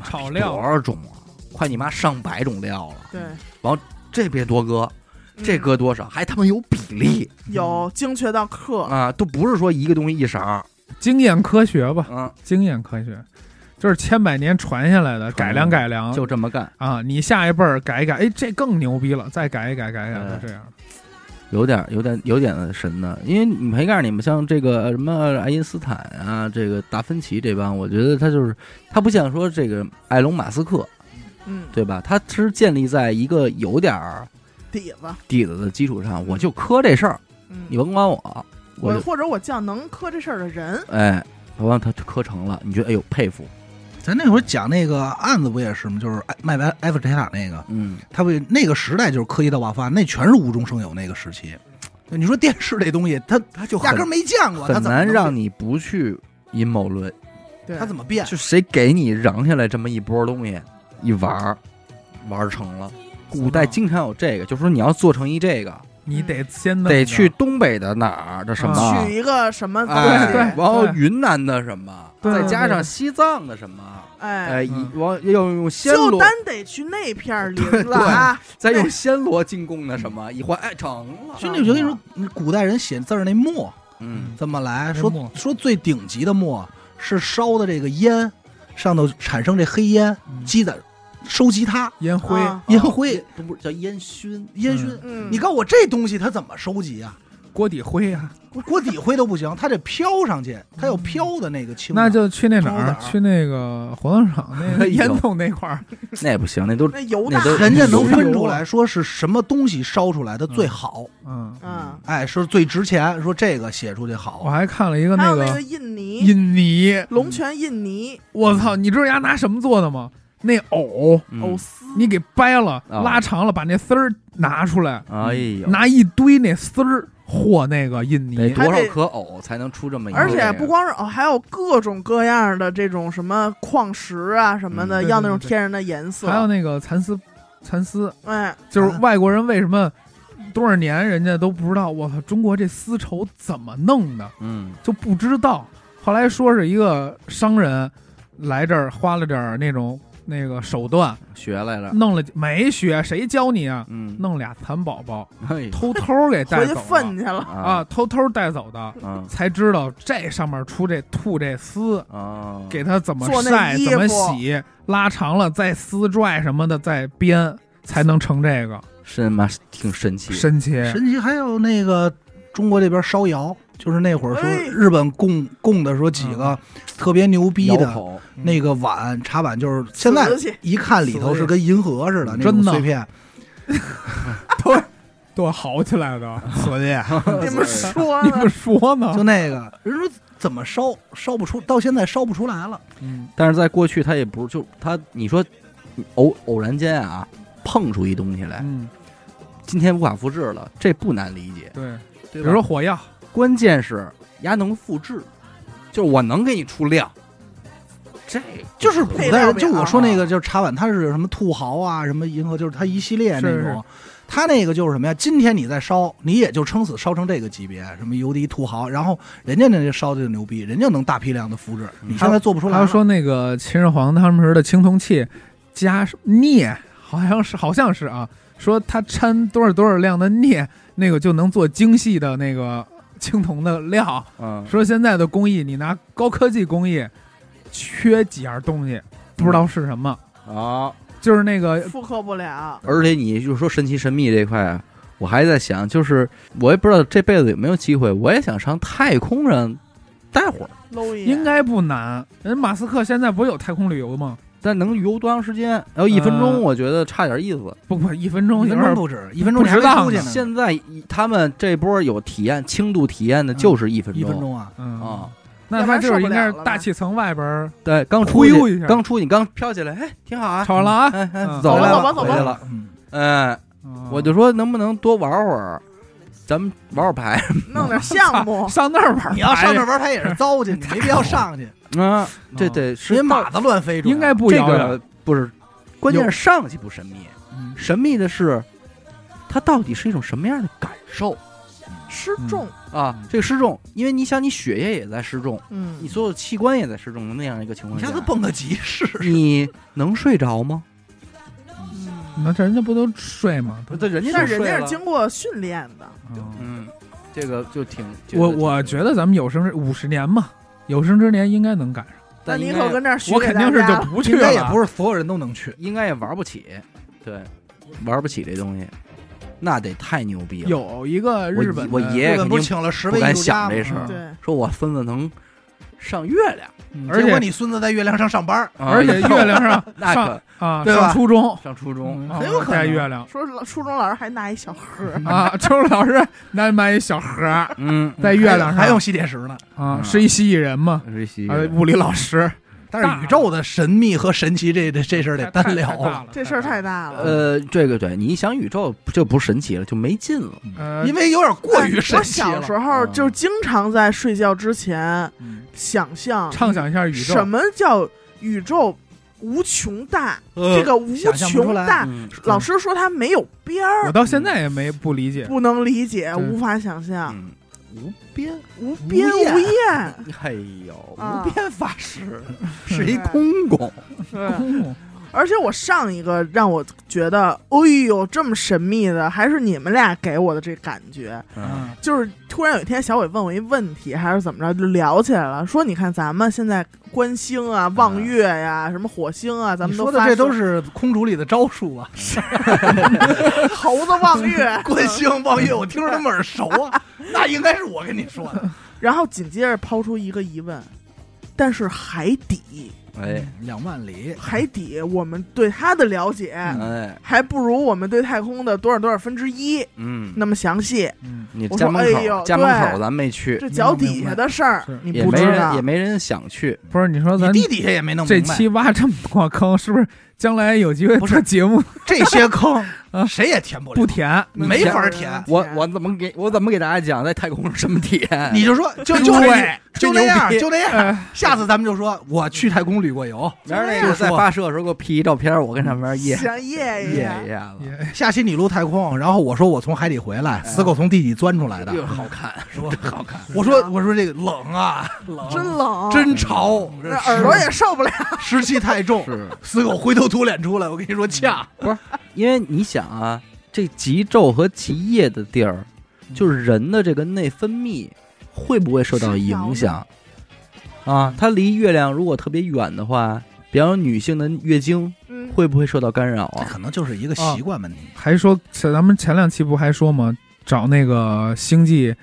炒料。多料，少种啊？快你妈上百种料了，对，这别多搁，这嗯搁多少还他妈有比例。有精确到克，啊，都不是说一个东西一勺。经验科学吧，嗯，经验科学，就是千百年传下来的，改良改良，就这么干，啊，你下一辈儿改一改，哎，这更牛逼了，再改一改，改一改，哎。就这样。有点有点有点神的。因为你没告诉你们，像这个什么爱因斯坦啊，这个达芬奇这帮，我觉得他就是他不像说这个埃隆马斯克，嗯，对吧？他是建立在一个有点儿底子，底子的基础上，我就磕这事儿，嗯，你甭管我，我就或者我叫能磕这事儿的人，哎，我让他磕成了，你觉得哎呦佩服，咱那会儿讲那个案子不也是吗？就是埃卖完埃菲尔铁塔那个，嗯，他为那个时代就是科技大爆发，那全是无中生有那个时期。你说电视这东西，他他就压根儿没见过，他很难让你不去阴谋论，对，他怎么变？就谁给你扔下来这么一波东西，一玩儿玩儿成了。古代经常有这个，就说你要做成一这个，你得先得去东北的哪儿的什么，嗯取一个什么东哎，西，对然后云南的什么，对再加上西藏的什么，哎，往要用暹罗就单，得去那片儿 林对子啊，再用暹罗进贡的什么，一换，哎，成了。兄弟，我就跟你说，古代人写字儿那墨嗯，怎么来？说说最顶级的墨是烧的这个烟，上头产生这黑烟，嗯积攒收集它烟灰，啊烟灰哦不是叫烟熏，烟熏。嗯，你告诉我这东西它怎么收集啊？锅底灰啊，锅底灰都不行，它得飘上去，它有飘的那个青的。那就去那哪儿？去那个火葬场那个烟囱那块儿，那不行，那都那人家能有分出来说是什么东西烧出来的最好，嗯，嗯，哎，说最值钱，说这个写出去好。我。还看了一个那个印尼。印尼，龙泉印尼。我操，你知道人家拿什么做的吗？那藕嗯。藕丝，你给掰了、啊。拉长了，把那丝儿拿出来，哎呦，拿一堆那丝儿和那个印得尼，多少颗藕才能出这么一个？而且不光是哦，还有各种各样的这种什么矿石啊什么的，嗯要那种天然的颜色。还有那个蚕丝，蚕丝哎，就是啊外国人为什么多少年人家都不知道，我操，中国这丝绸怎么弄的，嗯就不知道。后来说是一个商人来这儿花了点儿那种那个手段，学来了，弄了没学，谁教你啊？嗯，弄俩蚕宝宝，哎偷偷给带回去走了粪去了。啊，偷偷带走的，嗯才知道这上面出这吐这丝，啊，给它怎么晒，怎么洗，拉长了再丝拽什么的再编，才能成这个。是妈挺神奇，神奇。神奇还有那个中国这边烧窑，就是那会儿说哎。日本供供的说几个特别牛逼的，那个碗茶碗，就是现在一看里头是跟银河似的那种真的。碎片，多好起来的，所以 你们说你呢们？说呢？就？那个。人说怎么烧烧不出，到现在烧不出来了。嗯，但是在过去他也不是就他你说偶偶然间啊碰出一东西来，嗯，今天无法复制了，这不难理解，对，比如说火药，关键是牙能复制，就是我能给你出量，这就是古代人，就我说那个就是茶碗，它是什么土豪啊，什么银河，就是它一系列那种。它那个就是什么呀？今天你在烧，你也就撑死烧成这个级别，什么油滴土豪，然后人家那烧的就牛逼，人家能大批量的复制，你现在做不出来了。他说那个秦始皇他们时的青铜器加镍，好像是好像是啊，说他掺多少多少量的镍，那个就能做精细的那个青铜的料。嗯说现在的工艺，你拿高科技工艺，缺几样东西，不知道是什么，啊，就是那个复刻不了。而且你就说神奇神秘这块啊，我还在想，就是我也不知道这辈子有没有机会，我也想上太空上待会儿，应该不难。人马斯克现在不是有太空旅游吗？但能游多长时间？然后一分钟，呃我觉得差点意思。不不，一分钟一分钟不止，一分钟你还不值当没出去呢。现在他们这波有体验轻度体验的，就是一分一钟。分钟啊，嗯啊，那他就是应该是大气层外边儿对，刚出去，刚出去，你刚飘起来，哎，挺好啊，吵完了啊，哎哎，嗯走了，走吧走吧了。嗯，哎，我就说能不能多玩会儿，咱们玩会儿牌弄点项目，上那儿玩，你要上那玩牌也是糟践，你没必要上去，啊，这得是因为马子乱飞出来，应该不这遥远个不是，关键是上去不神秘，嗯。神秘的是它到底是一种什么样的感受失重，啊？这个失重，因为你想，你血液也在失重，嗯。你，所有器官也在失重的那样一个情况下你下，次蹦个极试试。你能睡着吗？嗯。那这人家不都睡吗？不对，人家但人家是经过训练的，嗯嗯，这个就挺我我觉得咱们有生之五十年嘛，有生之年应该能赶上。但你可跟这儿学我肯定是就不去了，应该也不是所有人都能去，应该也玩不起，对，玩不起这东西，那得太牛逼了。有一个日本我爷爷肯定不请了十位不敢艺术家吗？想这事儿说我孙子能上月亮，而且结果你孙子在月亮上上班，而且月亮上 那上可啊对吧？上初中，上初中，嗯很有可能。带月亮。说老初中老师还拿一小盒啊，初中老师拿买一小盒儿嗯，在月亮上。还用吸铁石呢。啊，嗯。是一蜥蜴人吗，是西啊，物理老师但是宇宙的神秘和神奇这这这事儿得单聊了，这事儿太大了。呃，这个对你一想宇宙就不神奇了，就没劲了。呃，因为有点过于神奇了。小时候嗯就经常在睡觉之前嗯想象畅想一下宇宙。什么叫宇宙无穷大，呃这个无穷大，嗯老师说它没有边儿，我到现在也没不理解，不能理解，对。无法想象，嗯，无边，无边无无厌。哎呦，啊无边法师是一公公，对，哦而且我上一个让我觉得，哎呦，这么神秘的，还是你们俩给我的这感觉。嗯就是突然有一天，小伟问我一问题，还是怎么着，就聊起来了。说你看咱们现在观星啊、望月呀、什么火星啊，咱你们发说的这都是空竹里的招数啊，是猴子望月 观星望月，我听着那么耳熟啊，那应该是我跟你说的。然后紧接着抛出一个疑问，但是海底，哎。两万里，海底我们对它的了解，哎，还不如我们对太空的多少多少分之一嗯，那么详细。嗯，你家门说哎呦口家门口咱没去，这脚底下的事儿，你也没不知道。人也。没人想去，不是你说你咱地底下也没弄这明白。期挖这么多坑，是不是将来有机会不是做节目？这些坑 啊。谁也填不了，不填？没法填。我我怎么给我怎么给大家讲在太空是什么体验？你就说就就就那样就那样，哎，下次咱们就说我去太空旅过游，明儿那个在发射的时候给我 P 一照片，我跟上面掖 想夜掖夜一下子，也下期你录太空，然后我说我从海底回来，死狗从地底钻出来的，又好看，说真好看。我说我说这个冷啊，冷真冷，真潮，这耳朵也受不了。湿气太重，是死狗灰头土脸出来，我跟你说呛，不是因为你想啊，这极昼和极夜的地儿，就是人的这个内分泌会不会受到影响啊？它离月亮如果特别远的话，比方说女性的月经嗯，会不会受到干扰啊？可能就是一个习惯问题。还说咱们前两期不还说吗？找那个星际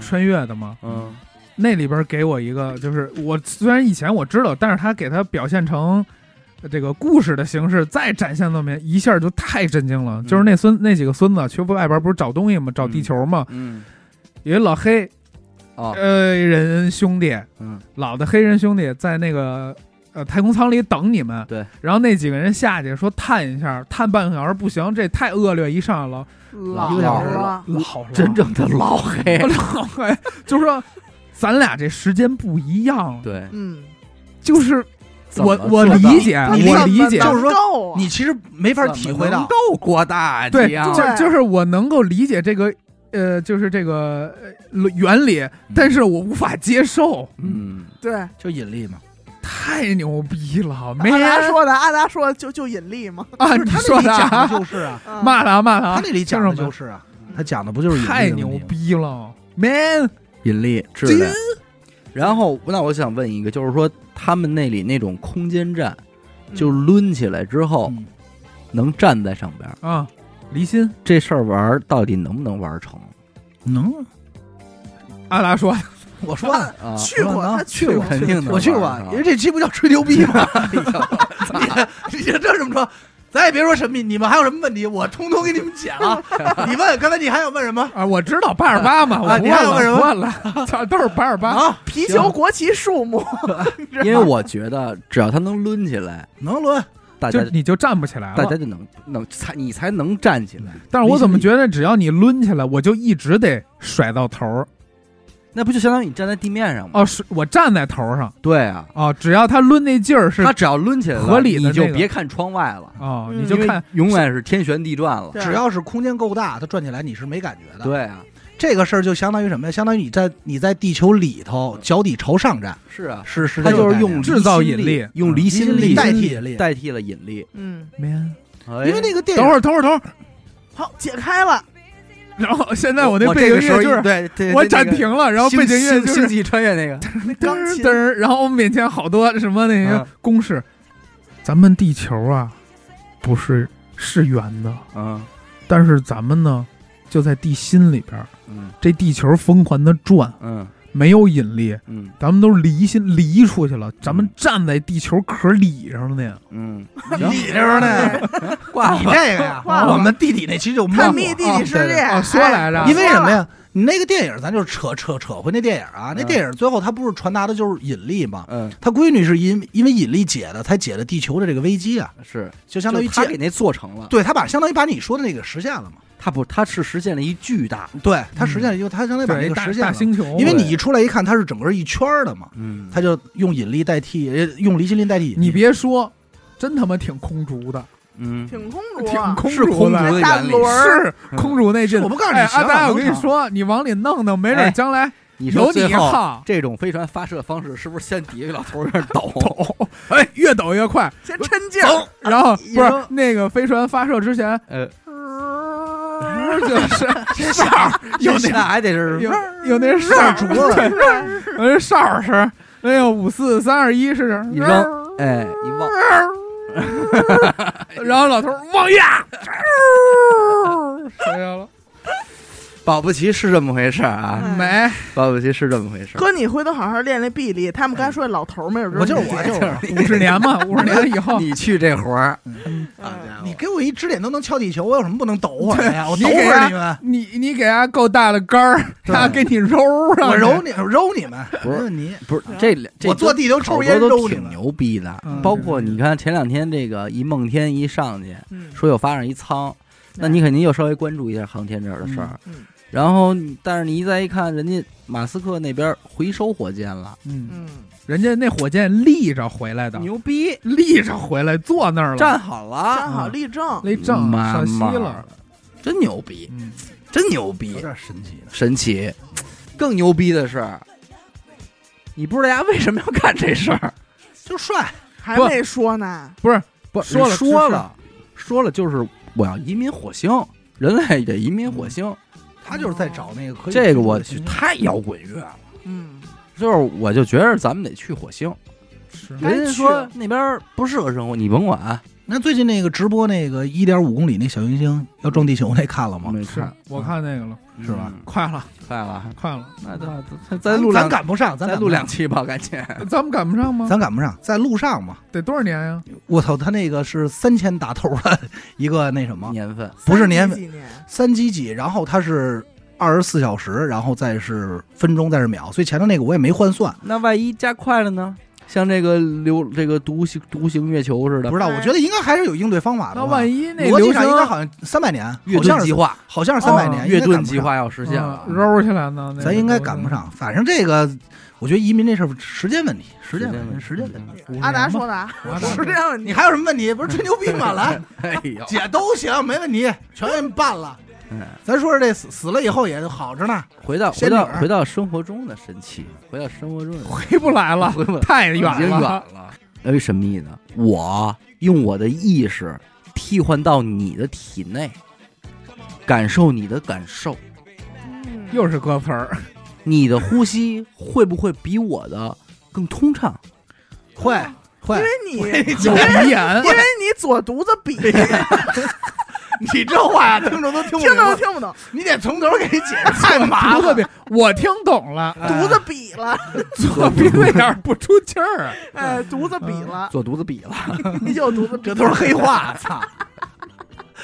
穿越的吗？嗯那里边给我一个，就是我虽然以前我知道，但是他给他表现成这个故事的形式，再展现那么一下就太震惊了。就是那孙那几个孙子去外边不是找东西吗？找地球吗？嗯有一老黑哦呃人兄弟，嗯。老的黑人兄弟在那个呃太空舱里等你们。对，然后那几个人下去说探一下，探半个小时不行，这太恶劣，一上来了老一个小时了，老了。真正的老黑，老黑，就是说咱俩这时间不一样，对，嗯，就是我我理解，你我理解，就是说你其实没法体会到，够？过大对就就是我能够理解这个，呃，就是这个呃原理，但是我无法接受，嗯，对，就引力嘛。太牛逼了，没阿达说的，阿达说的就就引力嘛，啊，不是他你说的就是啊，嗯 骂他骂他，他那里讲的就是啊，他讲的不就是引力的太牛？逼了，man，引力质量。然后，那我想问一个，就是说他们那里那种空间站，就抡起来之后嗯。能站在上边，啊，离心，这事儿玩儿到底能不能玩成？能，阿达说，我说啊？去过，啊他去过，肯定能我去过因为这期不叫吹牛逼吗？你你这这么说，咱也别说神秘，你们还有什么问题，我通通给你们解了。你问，刚才你还想问什么？啊，我知道八十八嘛，我还问了，有个什么？不问了，操，都是八十八，啊，皮球国旗数目，因为我觉得只要他能抡起来，能抡，大家就你就站不起来了。大家就能能才你才能站起来。但是我怎么觉得只要你抡起来，我就一直得甩到头儿那不就相当于你站在地面上吗？哦，是我站在头上对啊，哦，只要他抡那劲儿是他只要抡起来了合理的那个你就别看窗外了，哦，嗯你就看永远是天旋地转了。只要是空间够大，它转起来你是没感觉的。，对啊，这个事儿就相当于什么呀？相当于你在你在地球里头脚底朝上站，是啊，是是他就是用制造引力用离心力代替引力。代替了引力。嗯，man。因为那个电影等会儿，等会儿，等会儿，好，解开了，然后现在我那背景这个音乐就是对对，我暂停了，然后背景音乐星就是星际穿越那个，噔噔，然后我们面前好多什么那个嗯。公式，咱们地球啊不是是圆的，嗯。但是咱们呢就在地心里边儿，嗯这地球疯狂的转，嗯没有引力，嗯咱们都离心离出去了，咱们站在地球壳里上了呢。嗯，你这边呢？你挂你，这个呀，我们地底那期就探懵秘地了。理世界，哦说来着哎因为什么？呀？你那个电影，咱就扯扯扯回那电影啊。那嗯电影最后他不是传达的就是引力吗？嗯，他闺女是因因为引力解的，才解的地球的这个危机啊，是，就相当于他给那做成了，对他把相当于把你说的那个实现了嘛。他不，它是实现了一巨大，对它实现了一个，它相当于把那对，大个实现了。大星球，因为你一出来一看，它是整个一圈儿的嘛，嗯，他就用引力代替，呃用离心力代替。你别说，真他妈挺空竹的，嗯，挺空竹挺啊，空竹的。原理。大轮，儿是空竹那劲，我不告诉你阿达，我跟你说，你往里弄弄，没哎准将来有你号。这种飞船发射方式是不是先底下老头有点抖？抖，哎，越抖越快。先抻劲儿，然后不是那个飞船发射之前，呃，就是 哨儿，有有那那还得是有有那哨儿竹子，有那哨儿声。哎呦，五四三二一是，一扔，哎，一忘，然后老头儿往下，谁呀了？保不齐是这么回事儿啊，嗯没，保不齐是这么回事儿。哥，你回头好好练练臂力。他们刚才说那老头儿没有，我就是我，就是。五十年嘛，五十年以后，你去这活儿，嗯。好家伙。你给我一指点都能敲地球，我有什么不能抖会儿的呀？我抖会儿你们，你你给他够大的杆儿，对。他给你揉上，我揉你揉你们，不是没问题。不是这这我坐地头抽好烟多都挺揉你们。牛逼的。嗯，包括你看前两天这个一梦天一上去嗯，说又发上一舱，那你肯定又稍微关注一下航天这儿的事儿。嗯然后，但是你一再一看，人家马斯克那边回收火箭了，嗯，嗯，人家那火箭立着回来的，牛逼，立着回来坐那儿了，站好了，站好立正，立正妈上西妈了，真牛逼，嗯，真牛逼。有，点神奇，神奇。更牛逼的是，你不知道大家为什么要干这事儿？就帅。还没说呢。不是不说了说了，说了，就是我要移民火星，人类得移民火星。他就是在找那个可以这个我去去太摇滚乐了，嗯，就是我就觉得咱们得去火星。是人家说那边不适合生活，你甭管。那最近那个直播那个一点五公里那小行星要撞地球那看了吗？没看，我看那个了，是吧嗯快了，快了，快了，那咱咱再录咱两，赶不上，咱再录两，期吧，赶紧。咱们赶不上吗？咱赶不上，在路上嘛。得多少年呀？我操，他那个是三千打头的一个那什么，年份不是年三几几年，三几几，然后它是二十四小时，然后再是分钟，再是秒，所以前头那个我也没换算，那万一加快了呢？像这个流这个独行独行月球似的不，知道。我觉得应该还是有应对方法的那吧。万一那逻辑上应该好像三百年，月好像是盾计划，好像是三百哦年，月盾计划要实现了嗯。揉起来呢，咱应该赶不上。反正这个，我觉得移民这事儿时间问题，时间问题，时时间间问题。阿达说的时间问题。你还有什么问题？不是吹牛逼吗？来，哎呦，姐都行，没问题，全给你办了。嗯咱说说这死死了以后也好着呢，回到回仙女儿到回到生活中的神奇，回到生活中的 回不来了回不，太远已经远了。了。有一神秘的，我用我的意识替换到你的体内，感受你的感受。嗯又是歌词儿，你的呼吸会不会比我的更通畅？会会因为。你，有鼻炎因，为你左犊子比，你这话呀，听众都听不听懂都听不懂？你得从头给你解释，太麻烦了。我听懂了，犊子 比了，左鼻子眼儿不出气儿，哎，犊子比了，做犊子比了，你就犊子比这都是黑话，操！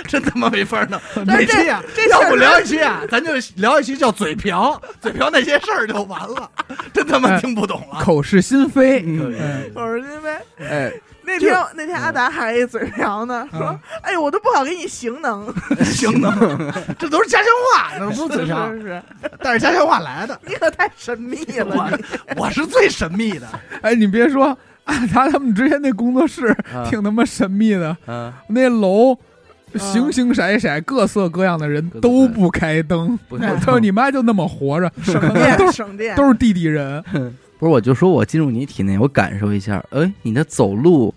真他妈没法弄。但是这期啊，要不聊一期啊，咱就聊一期叫嘴瓢，嘴瓢那些事儿就完了，真他妈听不懂了。口是心非。嗯嗯我是心非哎，那天那天阿达还一嘴瓢呢，说：“哎呦，我都不好给你形容。行的，这都是家乡话，那不是嘴瓢，是是，但是家乡话来的。你可太神秘了，我我是最神秘的，哎，你别说，阿达他们之前那工作室啊挺他妈神秘的，嗯，那楼形形色色、各色各样的人都不开灯，他说你妈就那么活着，省都电是省电，都是地底人。不是，我就说我进入你体内，我感受一下，哎，你的走路，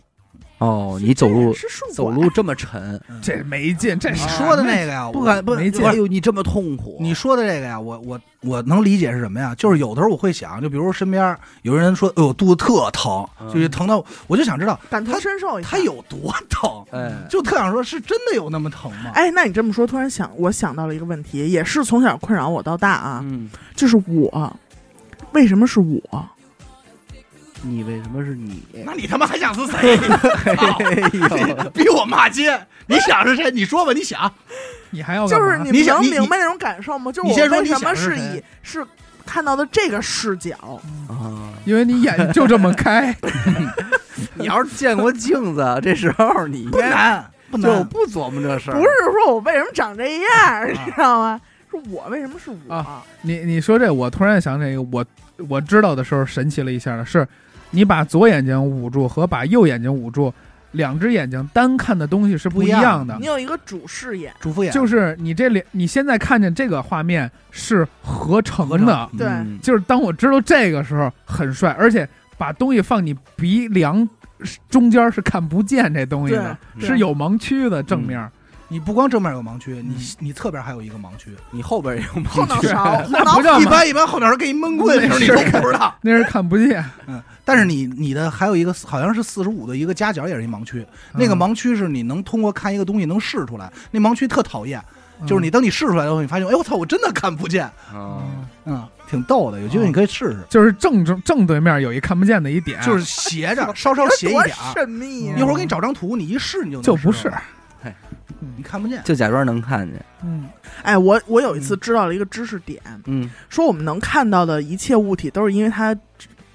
哦，你走路走路这么沉，这没劲，这你说的那个呀，我不敢不没劲哎呦，你这么痛苦，你说的这个呀，我我我能理解是什么呀？就是有的时候我会想，就比如身边有人说，哎呦肚子特疼，嗯就是疼到，我就想知道感同身受一下。他有多疼，哎，就特想说，是真的有那么疼吗？哎，那你这么说，突然想，我想到了一个问题，也是从小困扰我到大啊，嗯就是我为什么是我？你为什么是你？那你他妈还想是谁？哎呦，比我骂街！你想是谁？你说吧，你想。你还要就是你你能明白那种感受吗？就是我先说你为什么是以是看到的这个视角？啊！因为你眼就这么开，你要是见过镜子，这时候你应不该难，不就难。不琢磨这事儿。不是说我为什么长这样，你知道吗？是我为什么是我？啊你你说这，我突然想起一个，我我知道的时候神奇了一下的是，你把左眼睛捂住和把右眼睛捂住，两只眼睛单看的东西是不一样的你。有一个主视野，主副眼就是你这两，你现在看见这个画面是合成合的，对嗯就是当我知道这个时候很帅，而且把东西放你鼻梁中间是看不见这东西的，对是有盲区的正面。你不光正面有盲区，你你侧边还有一个盲区。你后边也有后脑盲区，勺，后脑不一般一般后脑勺给你闷棍，那你都不知道。那是看不见。嗯，但是你你的还有一个好像是四十五的一个夹角，也是一盲区。那个嗯盲区是你能通过看一个东西能试出来，那盲区特讨厌，嗯就是你等你试出来的时候，你发现，哎我操，我真的看不见。啊嗯嗯，挺逗的，有机会你可以试试。就是正正正对面有一看不见的一点，就是斜着，稍稍斜一点儿。神秘啊！一会儿我给你找张图，你一试你就能就不是你看不见。就假装能看见。嗯哎，我我有一次知道了一个知识点，嗯，说我们能看到的一切物体都是因为它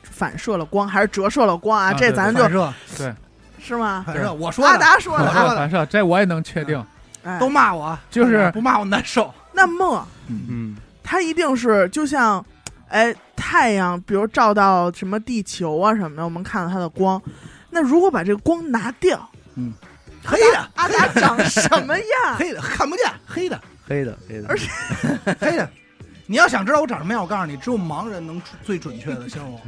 反射了光，还是折射了光啊？啊这咱就反射，对，是吗？反射，我说阿，达说的，我说的反射这我也能确定。哎，都骂我，就是不骂我难受。那么嗯，它一定是就像，哎，太阳，比如照到什么地球啊什么的，我们看到它的光。那如果把这个光拿掉，黑的，阿达长什么样？黑的看不见，黑的，黑的黑的，而且 黑的。你要想知道我长什么样，我告诉你，只有盲人能出最准确的形容，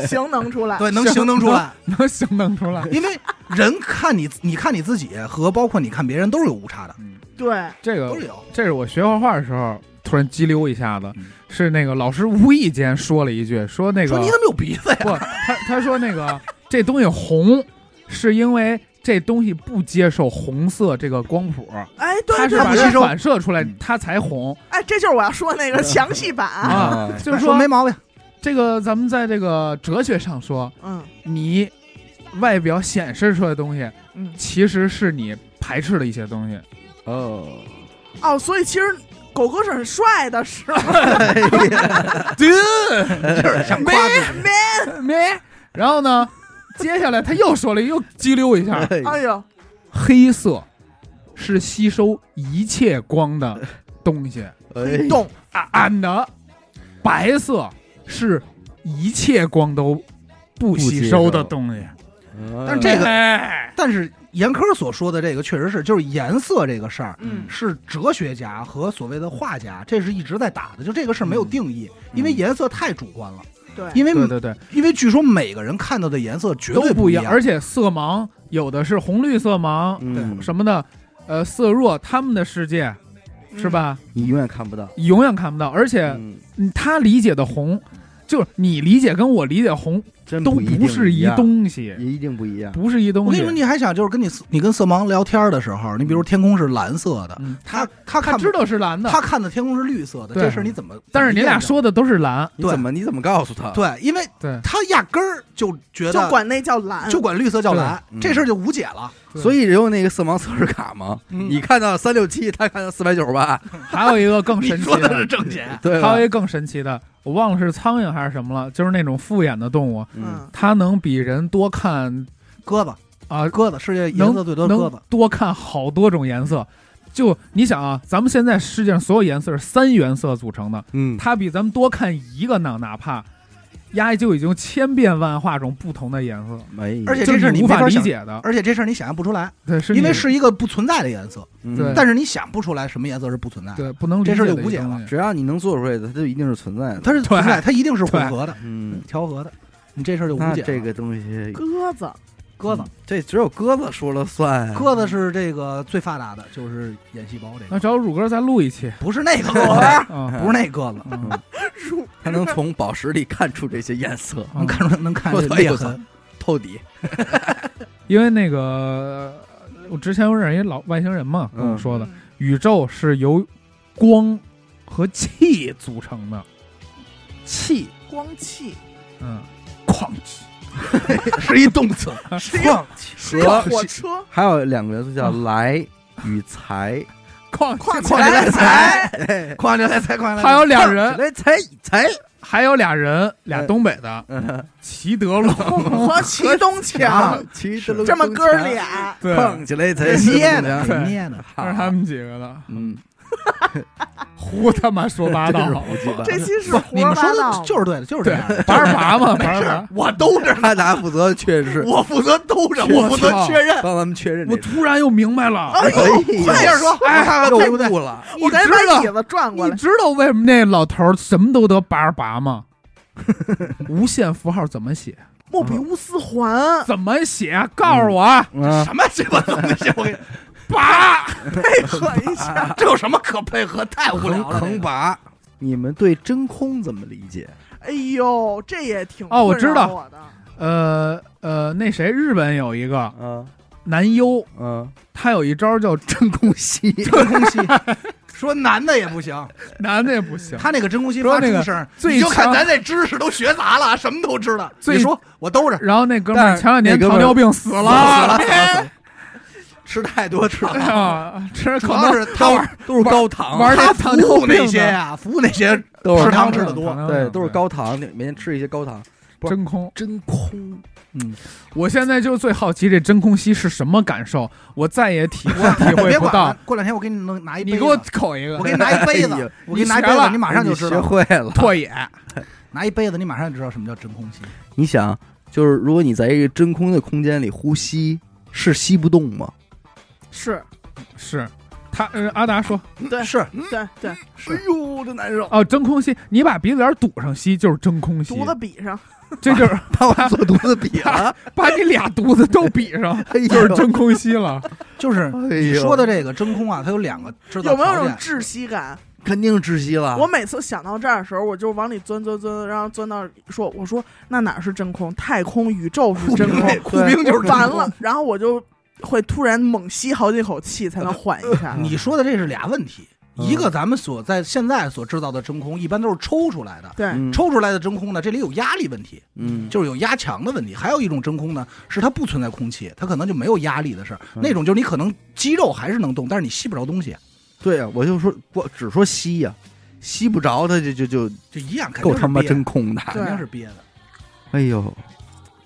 形能出来。对，能形能出来。能形能出来。因为人看你，你看你自己和包括你看别人都是有误差的，对，这个都是有。这是我学画画的时候突然激溜一下子嗯，是那个老师无意间说了一句，说那个说你怎么有鼻子呀？不，他他说那个这东西红，是因为这东西不接受红色这个光谱，哎，对它是反射出来嗯，它才红哎，这就是我要说那个详细版。啊。就是说说没毛病。这个咱们在这个哲学上说，嗯你外表显示出来的东西，嗯，其实是你排斥的一些东西。哦，哦，所以其实狗哥是很帅的，是吗？就是想夸自己。没，然后呢，接下来他又说了，又激溜一下，哎呀，黑色是吸收一切光的东西，哎，懂暗暗的。白色是一切光都不吸收的东西。但这个哎。但是严科所说的这个确实是，就是颜色这个事儿，嗯。是哲学家和所谓的画家，这是一直在打的。就这个事儿没有定义，嗯因为颜色太主观了。对，因为对对对，因为据说每个人看到的颜色绝对不一样，而且色盲有的是红绿色盲嗯，什么的，呃，色弱，他们的世界是吧？你永远看不到，永远看不到，而且他理解的红，就是你理解跟我理解红都真不一定是一东西，也一定不一样。不是一东西我跟你说，。你还想就是跟你你跟色盲聊天的时候，你比如天空是蓝色的，嗯，他他看他知道是蓝的，他看的天空是绿色的，这事儿你怎么？但是你俩说的都是蓝，你怎么你怎么告诉他？对，因为对，他压根儿就觉得就管那叫蓝，就管绿色叫蓝，嗯这事儿就无解了。所以有那个色盲测试卡嘛，嗯你看到三六七，他看到四百九十八，还有一个更神奇说的是正解，对还有一？个更神奇的，我忘了是苍蝇还是什么了，就是那种复眼的动物，嗯，嗯，它能比人多看鸽子。啊，鸽子世界颜色最多的鸽子，多看好多种颜色。就你想啊，咱们现在世界上所有颜色是三原色组成的，嗯，它比咱们多看一个呢，哪怕压就已经千变万化种不同的颜色，没，而且这事你是你无法理解的。而且这事儿你想象不出来，对，是因为是一个不存在的颜色，嗯。对。但是你想不出来什么颜色是不存在的，对不能理这事儿就无解了。只要你能做出来的，它就一定是存在的。它是存在，它一定是混合的，嗯，调和的，你这事儿就无解了。这个东西，鸽子，鸽子嗯，这只有鸽子说了算呀。鸽子是这个最发达的，就是眼细胞这个，那找乳鸽再录一期不是那个 鸽子，啊，不是那鸽子，它能从宝石里看出这些颜色，能看出来能看出裂痕。透底。因为那个我之前我认识一老外星人嘛，跟我嗯说的，宇宙是由光和气组成的，气光光气，嗯，哐叽，是一动词，是一个是一个和火车，还有两个元素叫来与财，哐况叽，起来财，哎哐起来才哐起来，还有俩人，来财财，还有俩人，俩东北的，嗯，齐德龙，和齐东强骑这么哥，俩，对，起来才捏的，对捏的，这是他们几个的，嗯，胡他妈说八道真是，胡鸡巴。这期是不，胡说你们说的，就是对的，就是这对样的。，八十八嘛，八十八。我兜着，他俩负责确认，我负责兜着，我我负责确认。帮咱们确认我。突然又明白了，哎呦，哎快接着说，哎，对不对？悟了，我赶紧你知道把椅子转过来。你知道为什么那老头儿什么都得八十八吗？无限符号怎么写？莫比乌斯环，怎么写？告诉我什么鸡巴东西？我给你，八，配合一下。这有什么可配合？太无横聊了。横拔。你们对真空怎么理解？哎呦，这也挺哦我知道我的。呃呃，那谁，日本有一个嗯男优，嗯，他有一招叫真空吸，真空吸，说男的也不行，男的也不行。他那个真空吸说那个发出声，最你就看咱这知识都学杂了，什么都知道。最你说我兜着，然后那哥们儿前两年糖尿病死了，死了吃太多吃哎呀，吃可能是他玩都是高糖，玩他这糖尿服务那些呀，服务那些都是吃糖吃的多对，都是高糖，每天吃一些高糖。真空。真空，嗯，我现在就最好奇这真空吸是什么感受，我再也体会体会不到别管。，过两天我给你弄拿一杯子，你给我口一个我给你拿一杯 哎子，我给你拿一杯子，你马上就知道学。会了。拓野，拿一杯子，你马上就知道什么叫真空吸。你想，就是如果你在一个真空的空间里呼吸，是吸不动吗？是是他呃阿达说对是对对，哎呦，这难受！哦，真空吸，你把鼻子眼堵上吸就是真空吸，犊子比上，这就是 把我做犊子比了，把你俩肚子都比上，哎呦就是真空吸了。就是哎呦你说的这个真空啊，它有两个制造有没有条件。种窒息感？肯定窒息了。我每次想到这儿的时候，我就往里钻钻钻，然后钻到说，我说那哪儿是真空？太空宇宙是真空，酷兵就是真空完了，然后我就会突然猛吸好几口气才能缓一下。你说的这是俩问题，嗯一个咱们所在现在所制造的真空，一般都是抽出来的。对，嗯抽出来的真空呢，这里有压力问题，嗯，就是有压强的问题。还有一种真空呢，是它不存在空气，它可能就没有压力的事儿。嗯那种就是你可能肌肉还是能动，但是你吸不着东西，对呀，我就说我只说吸呀，吸不着它就就就就一样，够他妈真空的。肯定是憋的。哎呦，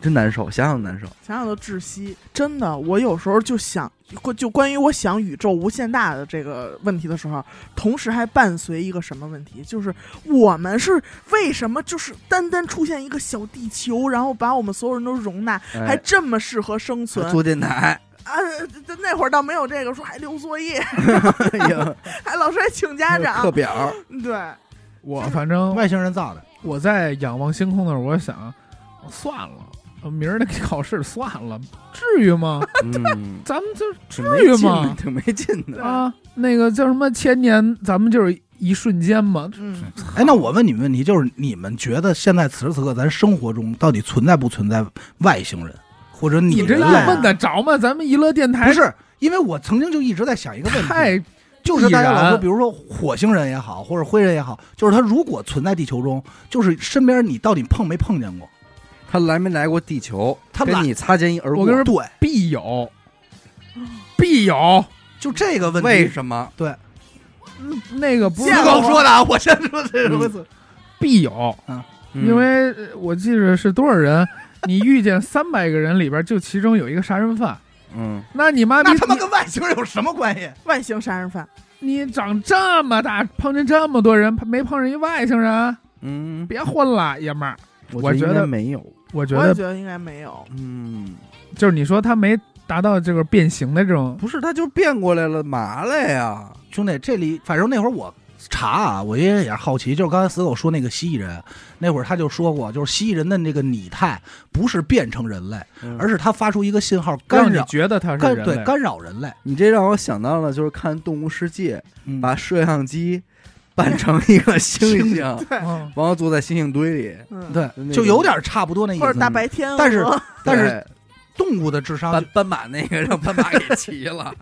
真难受，想想难受。想想都窒息。真的，我有时候就想，就关于我想宇宙无限大的这个问题的时候，同时还伴随一个什么问题，就是我们是为什么就是单单出现一个小地球，然后把我们所有人都容纳，还哎，这么适合生存做电台，啊？这那会儿倒没有这个，说还留作业，哎呀，还老师还请家长课，表，对，我反正外星人造的，我在仰望星空的时候，我想算了，呃明儿那考试算了，至于吗？嗯，咱们就至于吗，挺没劲的。啊，那个叫什么千年，咱们就是一瞬间嘛。嗯，哎，那我问你们问题，就是你们觉得现在此时此刻咱生活中到底存在不存在外星人，或者你你这人类一问得着吗？咱们娱乐电台不是？因为我曾经就一直在想一个问题，太就是大家老说，比如说火星人也好，或者灰人也好，就是他如果存在地球中，就是身边你到底碰没碰见过？他来没来过地球？他来跟你擦肩而过。我跟你说对，必有，必有。就这个问题，为什么？对那个不是见过刚说的啊，我先说这个词，必有，嗯因为呃我记着是多少人，你遇见三百个人里边，就其中有一个杀人犯，嗯，那你妈逼那他妈跟外星人有什么关系？外星杀人犯，你长这么大，碰见这么多人，没碰上一外星人，嗯，别混了，爷们儿。我觉觉得没有。我觉得我也觉得应该没有。嗯，就是你说他没达到这个变形的这种，不是，他就变过来了，麻了呀？兄弟，这里反正那会儿我查啊，我也也是好奇，就是刚才死狗说那个蜥蜴人，那会儿他就说过，就是蜥蜴人的那个拟态不是变成人类，而是是他发出一个信号让你干扰觉得他是干人类。对干扰人类，你这让我想到了，就是看《动物世界》，嗯把摄像机扮成一个猩猩，对，嗯然后坐在猩猩堆里。嗯，对，就有点差不多那意思。或者大白天，但是但是动物的智商斑斑马那个让斑马给骑了，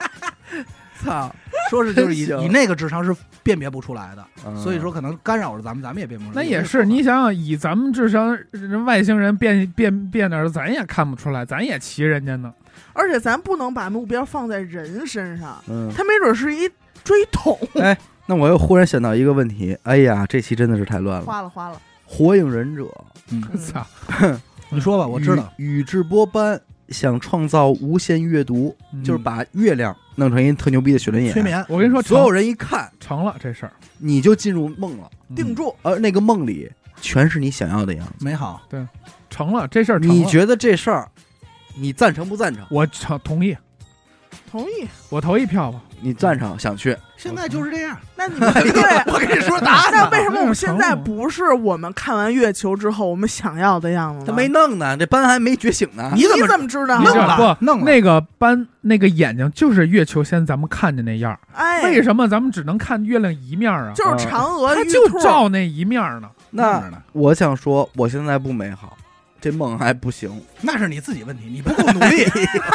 操！说是就是以真行以那个智商是辨别不出来的，嗯所以说可能干扰着咱们，咱们也辨不出来。那也是，你想想，以咱们智商，人外星人变变变点儿，咱也看不出来，咱也骑人家呢。而且咱不能把目标放在人身上，嗯，他没准是一追桶，那我又忽然想到一个问题，哎呀，这期真的是太乱了。花了花了。火影忍者，嗯，操，你说吧，我知道。宇宇智波斑想创造无限阅读，嗯就是把月亮弄成一特牛逼的雪轮眼，催眠，我跟你说，所有人一看成了这事儿，你就进入梦了，嗯定住，而那个梦里全是你想要的样子。美好。对成了这事儿。你觉得这事儿，你赞成不赞成？我成同意，同意。我投一票吧。你赞成，想去？现在就是这样。那你们对，我跟你说答案，那为什么我们现在不是我们看完月球之后我们想要的样子呢？他没弄呢，这斑还没觉醒呢。你怎么怎么知道？弄了？弄了那个斑，那个眼睛就是月球先咱们看见那样。哎，为什么咱们只能看月亮一面啊？就是嫦娥玉它就照那一面呢。那我想说，我现在不美好，这梦还不行。那是你自己问题，你不够努力，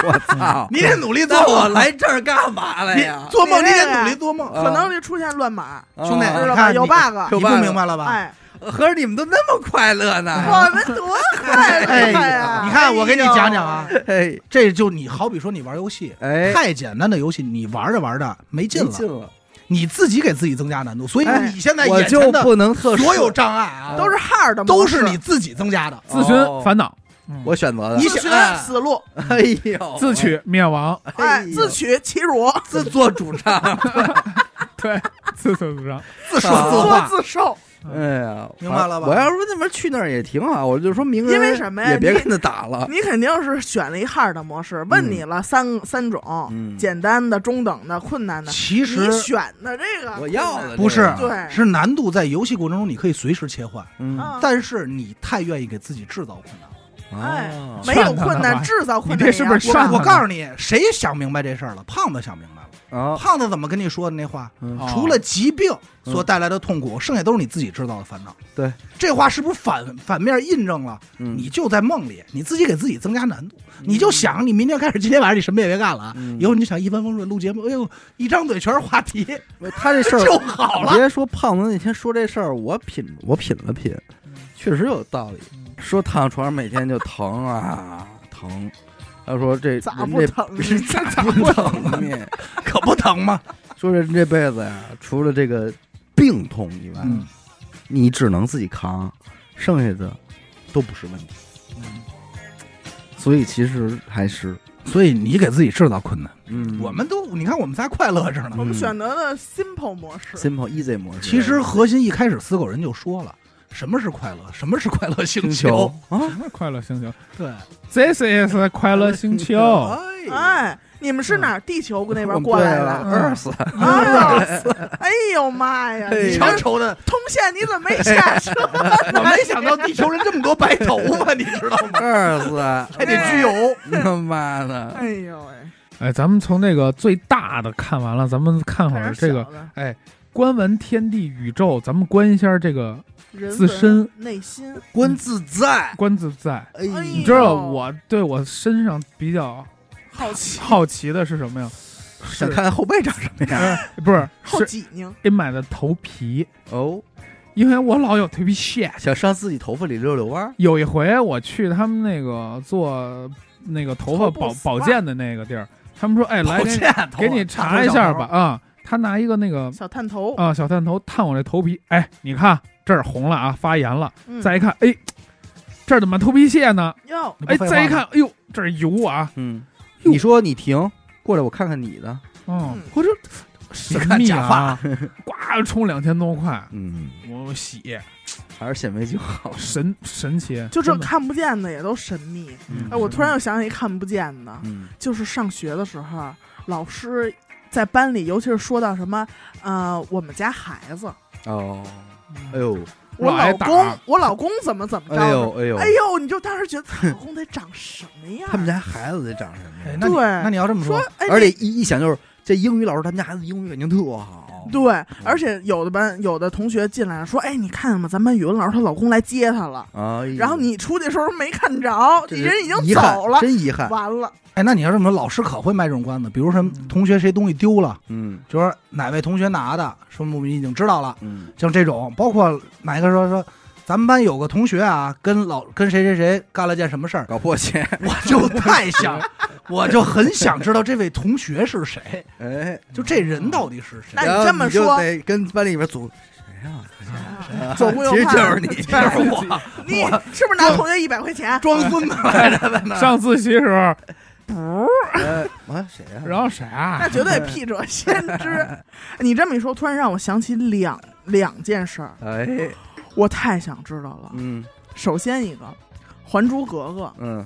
我操！你得努力做。我来这儿干嘛来你呀？做梦，你得努力做梦。啊可能就出现乱码，兄弟啊知道吧？有 bug，有你不明白了吧？哎，合着你们都那么快乐呢？我们多快乐 哎呀呀！！你看，我给你讲讲啊，哎这就你好比说你玩游戏，哎，太简单的游戏，你玩着玩着没劲了，你自己给自己增加难度，所以哎你现在我眼前的就不能特殊所有障碍啊，都是 hard 的都，是你自己增加的。自寻哦烦恼，嗯我选择的。你自寻哎死路，哎呦，自取灭亡，哎，自取其辱，自作主张。对，自作主张。自作自话，自受。哎呀，明白了吧？我要说那边去那儿也挺好，我就说明人因为什么呀？也别跟他打了。你肯定是选了一 hard 的模式，问你了三三种嗯，简单的、中等的、困难的，其实你选的这个我要的不是对。是难度在游戏过程中你可以随时切换，嗯。啊但是你太愿意给自己制造困难。哎啊没有困难，制造困难你这是不是我告诉你，谁想明白这事儿了？胖子想明白。了。啊，胖子怎么跟你说的那话？除了疾病所带来的痛苦，剩下都是你自己制造的烦恼。对，这话是不是反反面印证了？嗯你就在梦里，你自己给自己增加难度。你就想，你明天开始，今天晚上你什么也别干了啊！嗯以后你就想一帆风顺录节目，哎呦，一张嘴全是话题，他这事儿 就好了。别说胖子那天说这事儿，我品我品了品，确实有道理。说躺床上每天就疼啊疼，他说这咋不疼是咋不疼呢？可不疼吗？说人这辈子呀，除了这个病痛以外，嗯你只能自己扛，剩下的都不是问题。嗯所以其实还是，所以你给自己制造困难，嗯，我们都你看我们仨快乐着呢。我们选择了 simple 模式，simple easy 模式，其实核心一开始死狗人就说了，什么是快乐？什么是快乐星星球啊，什么快乐星球对，？This is 快乐星球。哎，你们是哪儿？地球那边过对来啊的？二死，啊！哎呦妈呀！哎你这瞧瞅的，通县你怎么没下车？我没想到地球人这么多白头发，你知道吗？？Earth，还得焗油。他妈的，哎呦喂，哎，咱们从那个最大的看完了，咱们看会儿这个，哎，观闻天地宇宙，咱们观一下这个人自身内心，观自在，观自在。你知道我对我身上比较好奇，好奇的是什么呀？想看看后背长什么样呃不是，好是挤拧，给买的头皮，哦，因为我老有头皮屑。想上自己头发里溜溜弯儿，有一回我去他们那个做那个头发保保健的那个地儿，他们说：“哎，来给给你查一下吧。”啊，他拿一个那个小探头，啊小探头探我这头皮，哎，你看这儿红了啊，发炎了。嗯。再一看，哎，这儿怎么头皮屑呢？哟，哎，再一看，哎呦，这儿油啊！嗯，哟。你说你停，过来我看看你的，哦嗯，我说神秘啊，呱冲两千多块，嗯，我洗。还是显微镜好，神神奇，就这真的。看不见的也都神秘。嗯。哎，我突然又想起一看不见的，嗯。就是上学的时候，老师在班里，尤其是说到什么，呃，我们家孩子，哦，哎呦，我老公，我老公怎么怎么着的，哎呦哎呦，哎呦，你就当时觉得他老公得长什么样？他们家孩子得长什么样？哎那你对。那你要这么说，哎，而且一一想就是这英语老师他们家孩子英语肯定特好，对，而且有的班有的同学进来了，说：“哎，你看见吗？咱班语文老师她老公来接她了。哎呦然后你出去的时候没看着，这人已经走了，真遗憾。完了。哎，那你要这么说，老师可会卖这种关子，比如说嗯同学谁东西丢了，嗯就说哪位同学拿的，说我们已经知道了，嗯像这种，包括哪个说说，咱们班有个同学啊，跟老跟谁谁谁干了件什么事儿，搞破鞋，我就太想，我就很想知道这位同学是谁，哎，就这人到底是谁那。你然后这么就说得跟班里边组谁呀？左顾右其实就是你，就是我你是不是拿同学一百块钱？装孙子来着，在那上自习时候，不 啊谁呀？然后谁啊那？绝对屁者先知。你这么一说，突然让我想起两两件事儿，哎，我太想知道了。嗯首先一个，《还珠格格嗯，》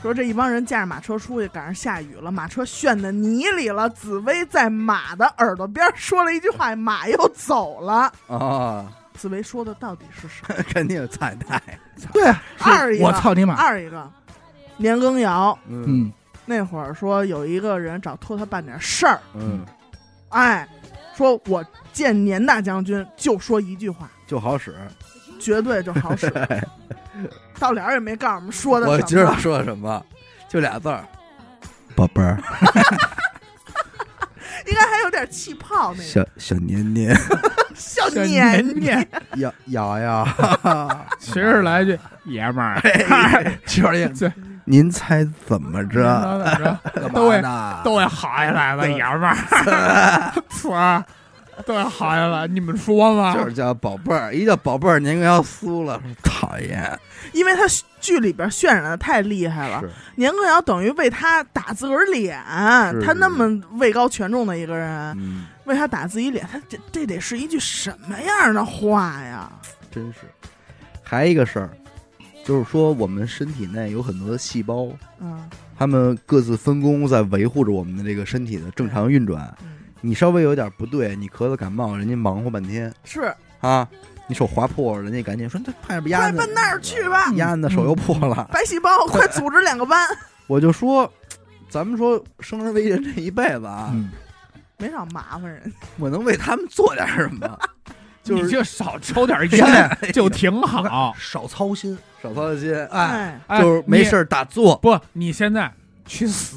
说这一帮人驾着马车出去，赶上下雨了，马车陷在泥里了。紫薇在马的耳朵边说了一句话，马又走了。啊，紫薇说的到底是什么？肯定有彩带，对二一个我操你妈！二一个，年羹尧嗯嗯，那会儿说有一个人找托他办点事儿，嗯，哎，说我见年大将军就说一句话，就好使。绝对就好使。到了也没告诉我们说的什么，我知道说的什么，就俩字儿，宝贝儿，应该还有点气泡那个小小年年，小小年年年，瑶瑶呀，其实来句爷们儿，就是您猜怎么着？怎么着干都会嘛呢？都会好下来的爷们儿，词儿都会好下来。你们说吧？就是叫宝贝儿，一叫宝贝儿，年羹尧酥了，讨厌。因为他剧里边渲染的太厉害了。年羹尧等于为他打自个儿脸，是他那么位高权重的一个人，嗯，为他打自己脸，他这这得是一句什么样的话呀？真是。还一个事儿，就是说我们身体内有很多的细胞，嗯他们各自分工在维护着我们的这个身体的正常运转。嗯，你稍微有点不对，你咳嗽感冒，人家忙活半天是啊。你手划破了，人家赶紧说：“这快点压子，快奔那儿去吧，压子手又破了。白细胞，快组织两个班，我就说，咱们说生而为人这一辈子啊，嗯，没少麻烦人。我能为他们做点什么？就是你就少抽点 烟就挺好。少操心。少操心，哎，就是没事儿打坐。不，你现在去死，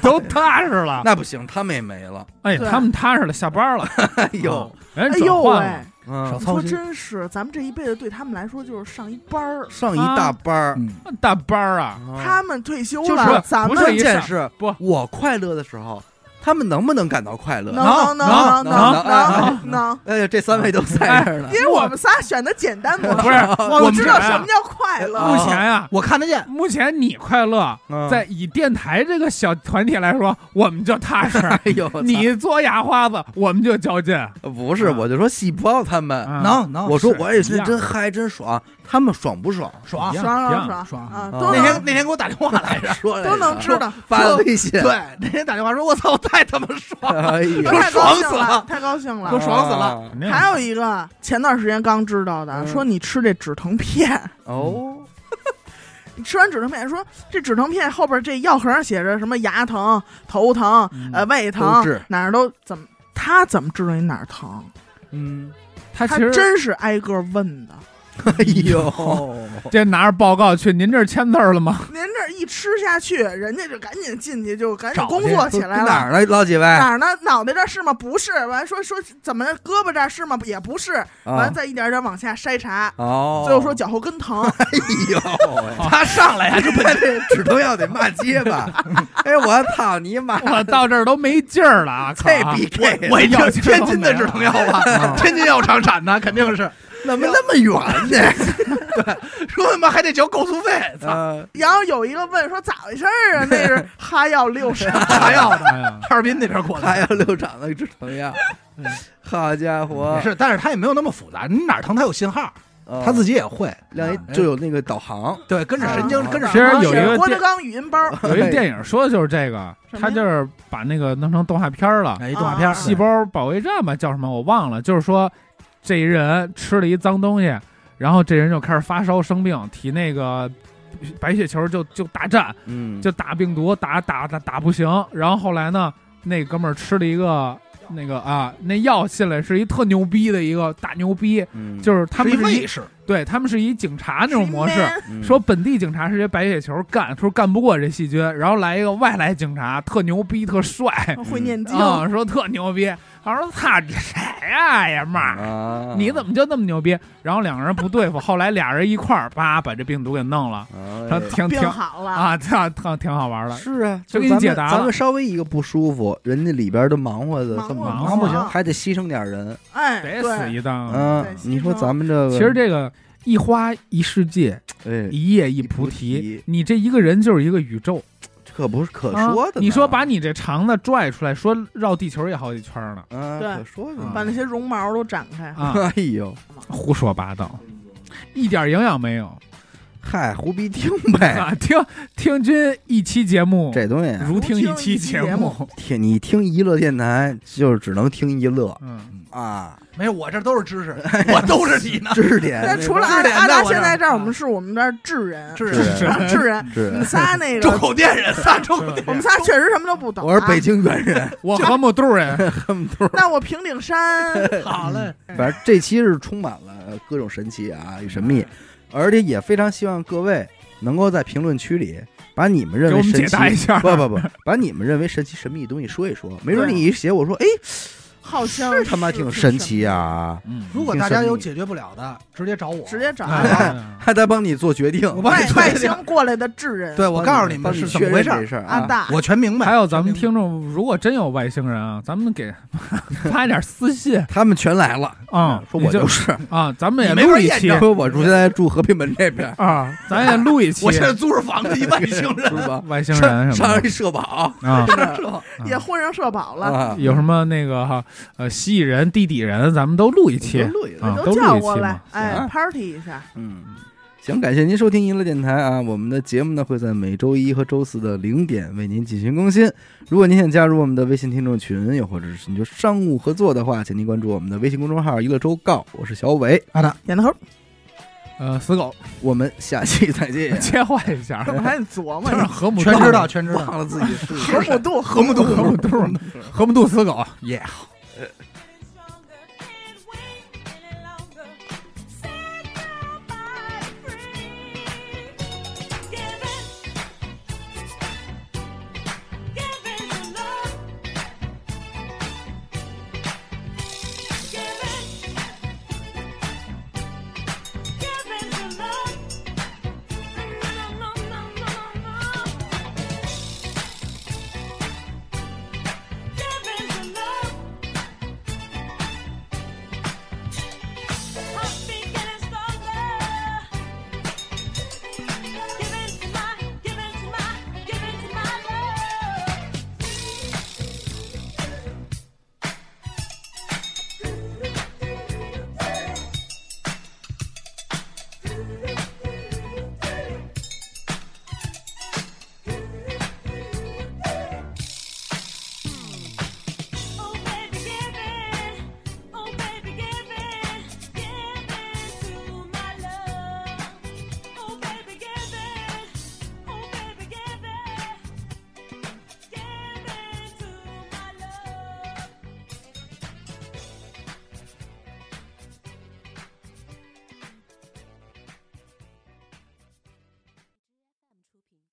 都踏实了。那不行，他们也没了。哎，他们踏实了，下班了，哎呦，人哎呦转换了喂，嗯。说少操心。真是，咱们这一辈子对他们来说就是上一班儿，上一大班儿，嗯，大班儿啊，他们退休就是了，咱们不是关一上键是不我快乐的时候，他们能不能感到快乐？能能能能能能。哎呀这三位都在这呢因为我们仨选的简单不是我知道什么叫快乐。目前啊我看得见。目前你快乐在以电台这个小团体来说我们就踏实。哎呦你做牙花子我们就较劲。不是我就说喜婆他们。能能。我说我也是真嗨真爽。他们爽不爽？爽爽爽爽爽。啊，那天那天给我打电话来 着，说都能知道。发的微信，对，那天打电话说，我操，我太他妈爽了，太高兴爽死了。太高兴了。都。爽死了。还有一个，前段时间刚知道的，嗯。说你吃这止疼片，哦，你吃完止疼片，说这止疼片后边这药盒上写着什么牙疼、头疼、嗯。呃胃疼，哪儿都怎么，他怎么知道你哪儿疼？嗯，他他其实真是挨个问的。哎呦，这拿着报告去，您这儿签字儿了吗？您这一吃下去，人家就赶紧进去，就赶紧工作起来了。哪儿呢，老几位？哪儿呢？脑袋这儿是吗？不是。完说说怎么胳膊这儿是吗？也不是。完啊再一点点往下筛查，哦，最后说脚后跟疼。哎呦，他上来呀，这不这止疼药得骂街吧？哎，我操你妈！我到这儿都没劲儿了啊！靠这逼 K 我一听药劲儿天津的止疼药吧，天津药厂产的，肯定是 怎么那么远呢？对说他妈还得交高速费，然后有一个问说咋回事儿啊？那是哈药六厂。哈药的，哈尔滨那边过来哈药六厂的止疼药，好家伙，是，但是他也没有那么复杂，你哪儿疼他有信号，啊他自己也会，亮一就有那个导航，对，跟着神经啊跟着其实有一个郭德纲语音包，有一电影说的就是这个，他就是把那个弄成动画片儿了，哎，动画片细胞保卫战吧，叫什么我忘了，就是说这一人吃了一脏东西，然后这人就开始发烧生病，体内个白血球就就大战，嗯，就打病毒，打打打打不行，然后后来呢，那哥们儿吃了一个那个啊，那药进来是一特牛逼的一个大牛逼，嗯，就是他们是一对他们是以警察那种模式，嗯。说本地警察是些白血球干，说干不过这细菌，然后来一个外来警察，特牛逼特帅。会念经，啊、说特牛逼，他说操你谁呀爷们儿，啊，你怎么就那么牛逼？然后两个人不对付，后来俩人一块儿叭把这病毒给弄了，挺挺好了，啊，挺挺挺好玩的。是啊，就给你解答了咱们稍微一个不舒服，人家里边都忙活的这么忙不行还得牺牲点人。哎，得对死一档。嗯，你说咱们这个，其实这个一花一世界，哎，一叶一菩提，你这一个人就是一个宇宙。可不是可啊说的呢。你说把你这肠子拽出来，说绕地球也好几圈呢，啊，对可说的呢。把那些绒毛都展开，啊，哎呦，胡说八道，一点营养没有嗨，胡逼听呗，啊！听听君一期节目，这东西啊如听一期节目。听你听娱乐电台，就是只能听娱乐嗯，啊，没有，我这都是知识，我都是你呢。知识点那除了阿达现在这儿，啊我们是我们这儿智人，智人啊智人，是你们仨那周个，口店人，仨 周口我们仨确实什么都不懂。我是北，京猿人，我和木肚人，河姆渡那我平顶山，好嘞，反正这期是充满了各种神奇啊与神秘，而且也非常希望各位能够在评论区里把你们认给我们为神奇解答一下。不不不，把你们认为神奇神秘的东西说一说，没准你一写我说，哎，好像是他妈挺神奇啊，嗯，如果大家有解决不了的，直接找我，直接找哎还得 帮你做决定，外 外星过来的智人，对我告诉你们是怎么回事儿大，我全明白。还有咱们听众，如果真有外星人啊，咱们给 发一点私信。他们全来了啊，说我就是，啊，咱们也录一期我住现在住和平门这边，啊，咱也录一期，我现在租着房子，一外星人。是吧？外星人什么上上一社保啊，也混上社保了，啊，有什么那个哈呃蜥蜴人、地底人，咱们都录一期都录一录啊，都都录叫过来一期嘛，。哎，party 一下，嗯，行，感谢您收听娱乐电台啊！我们的节目呢会在每周一和周四的零点为您进行更新。如果您想加入我们的微信听众群，又或者是你就商务合作的话，请您关注我们的微信公众号“娱乐周告”，我是小伟，阿达，点头，呃，死狗我们下期再见。切换一下还得琢磨这 是呢？河姆全知道，全知道。忘了自己是河姆渡，河姆渡，河姆渡，河姆渡死狗，耶！好。Yeah.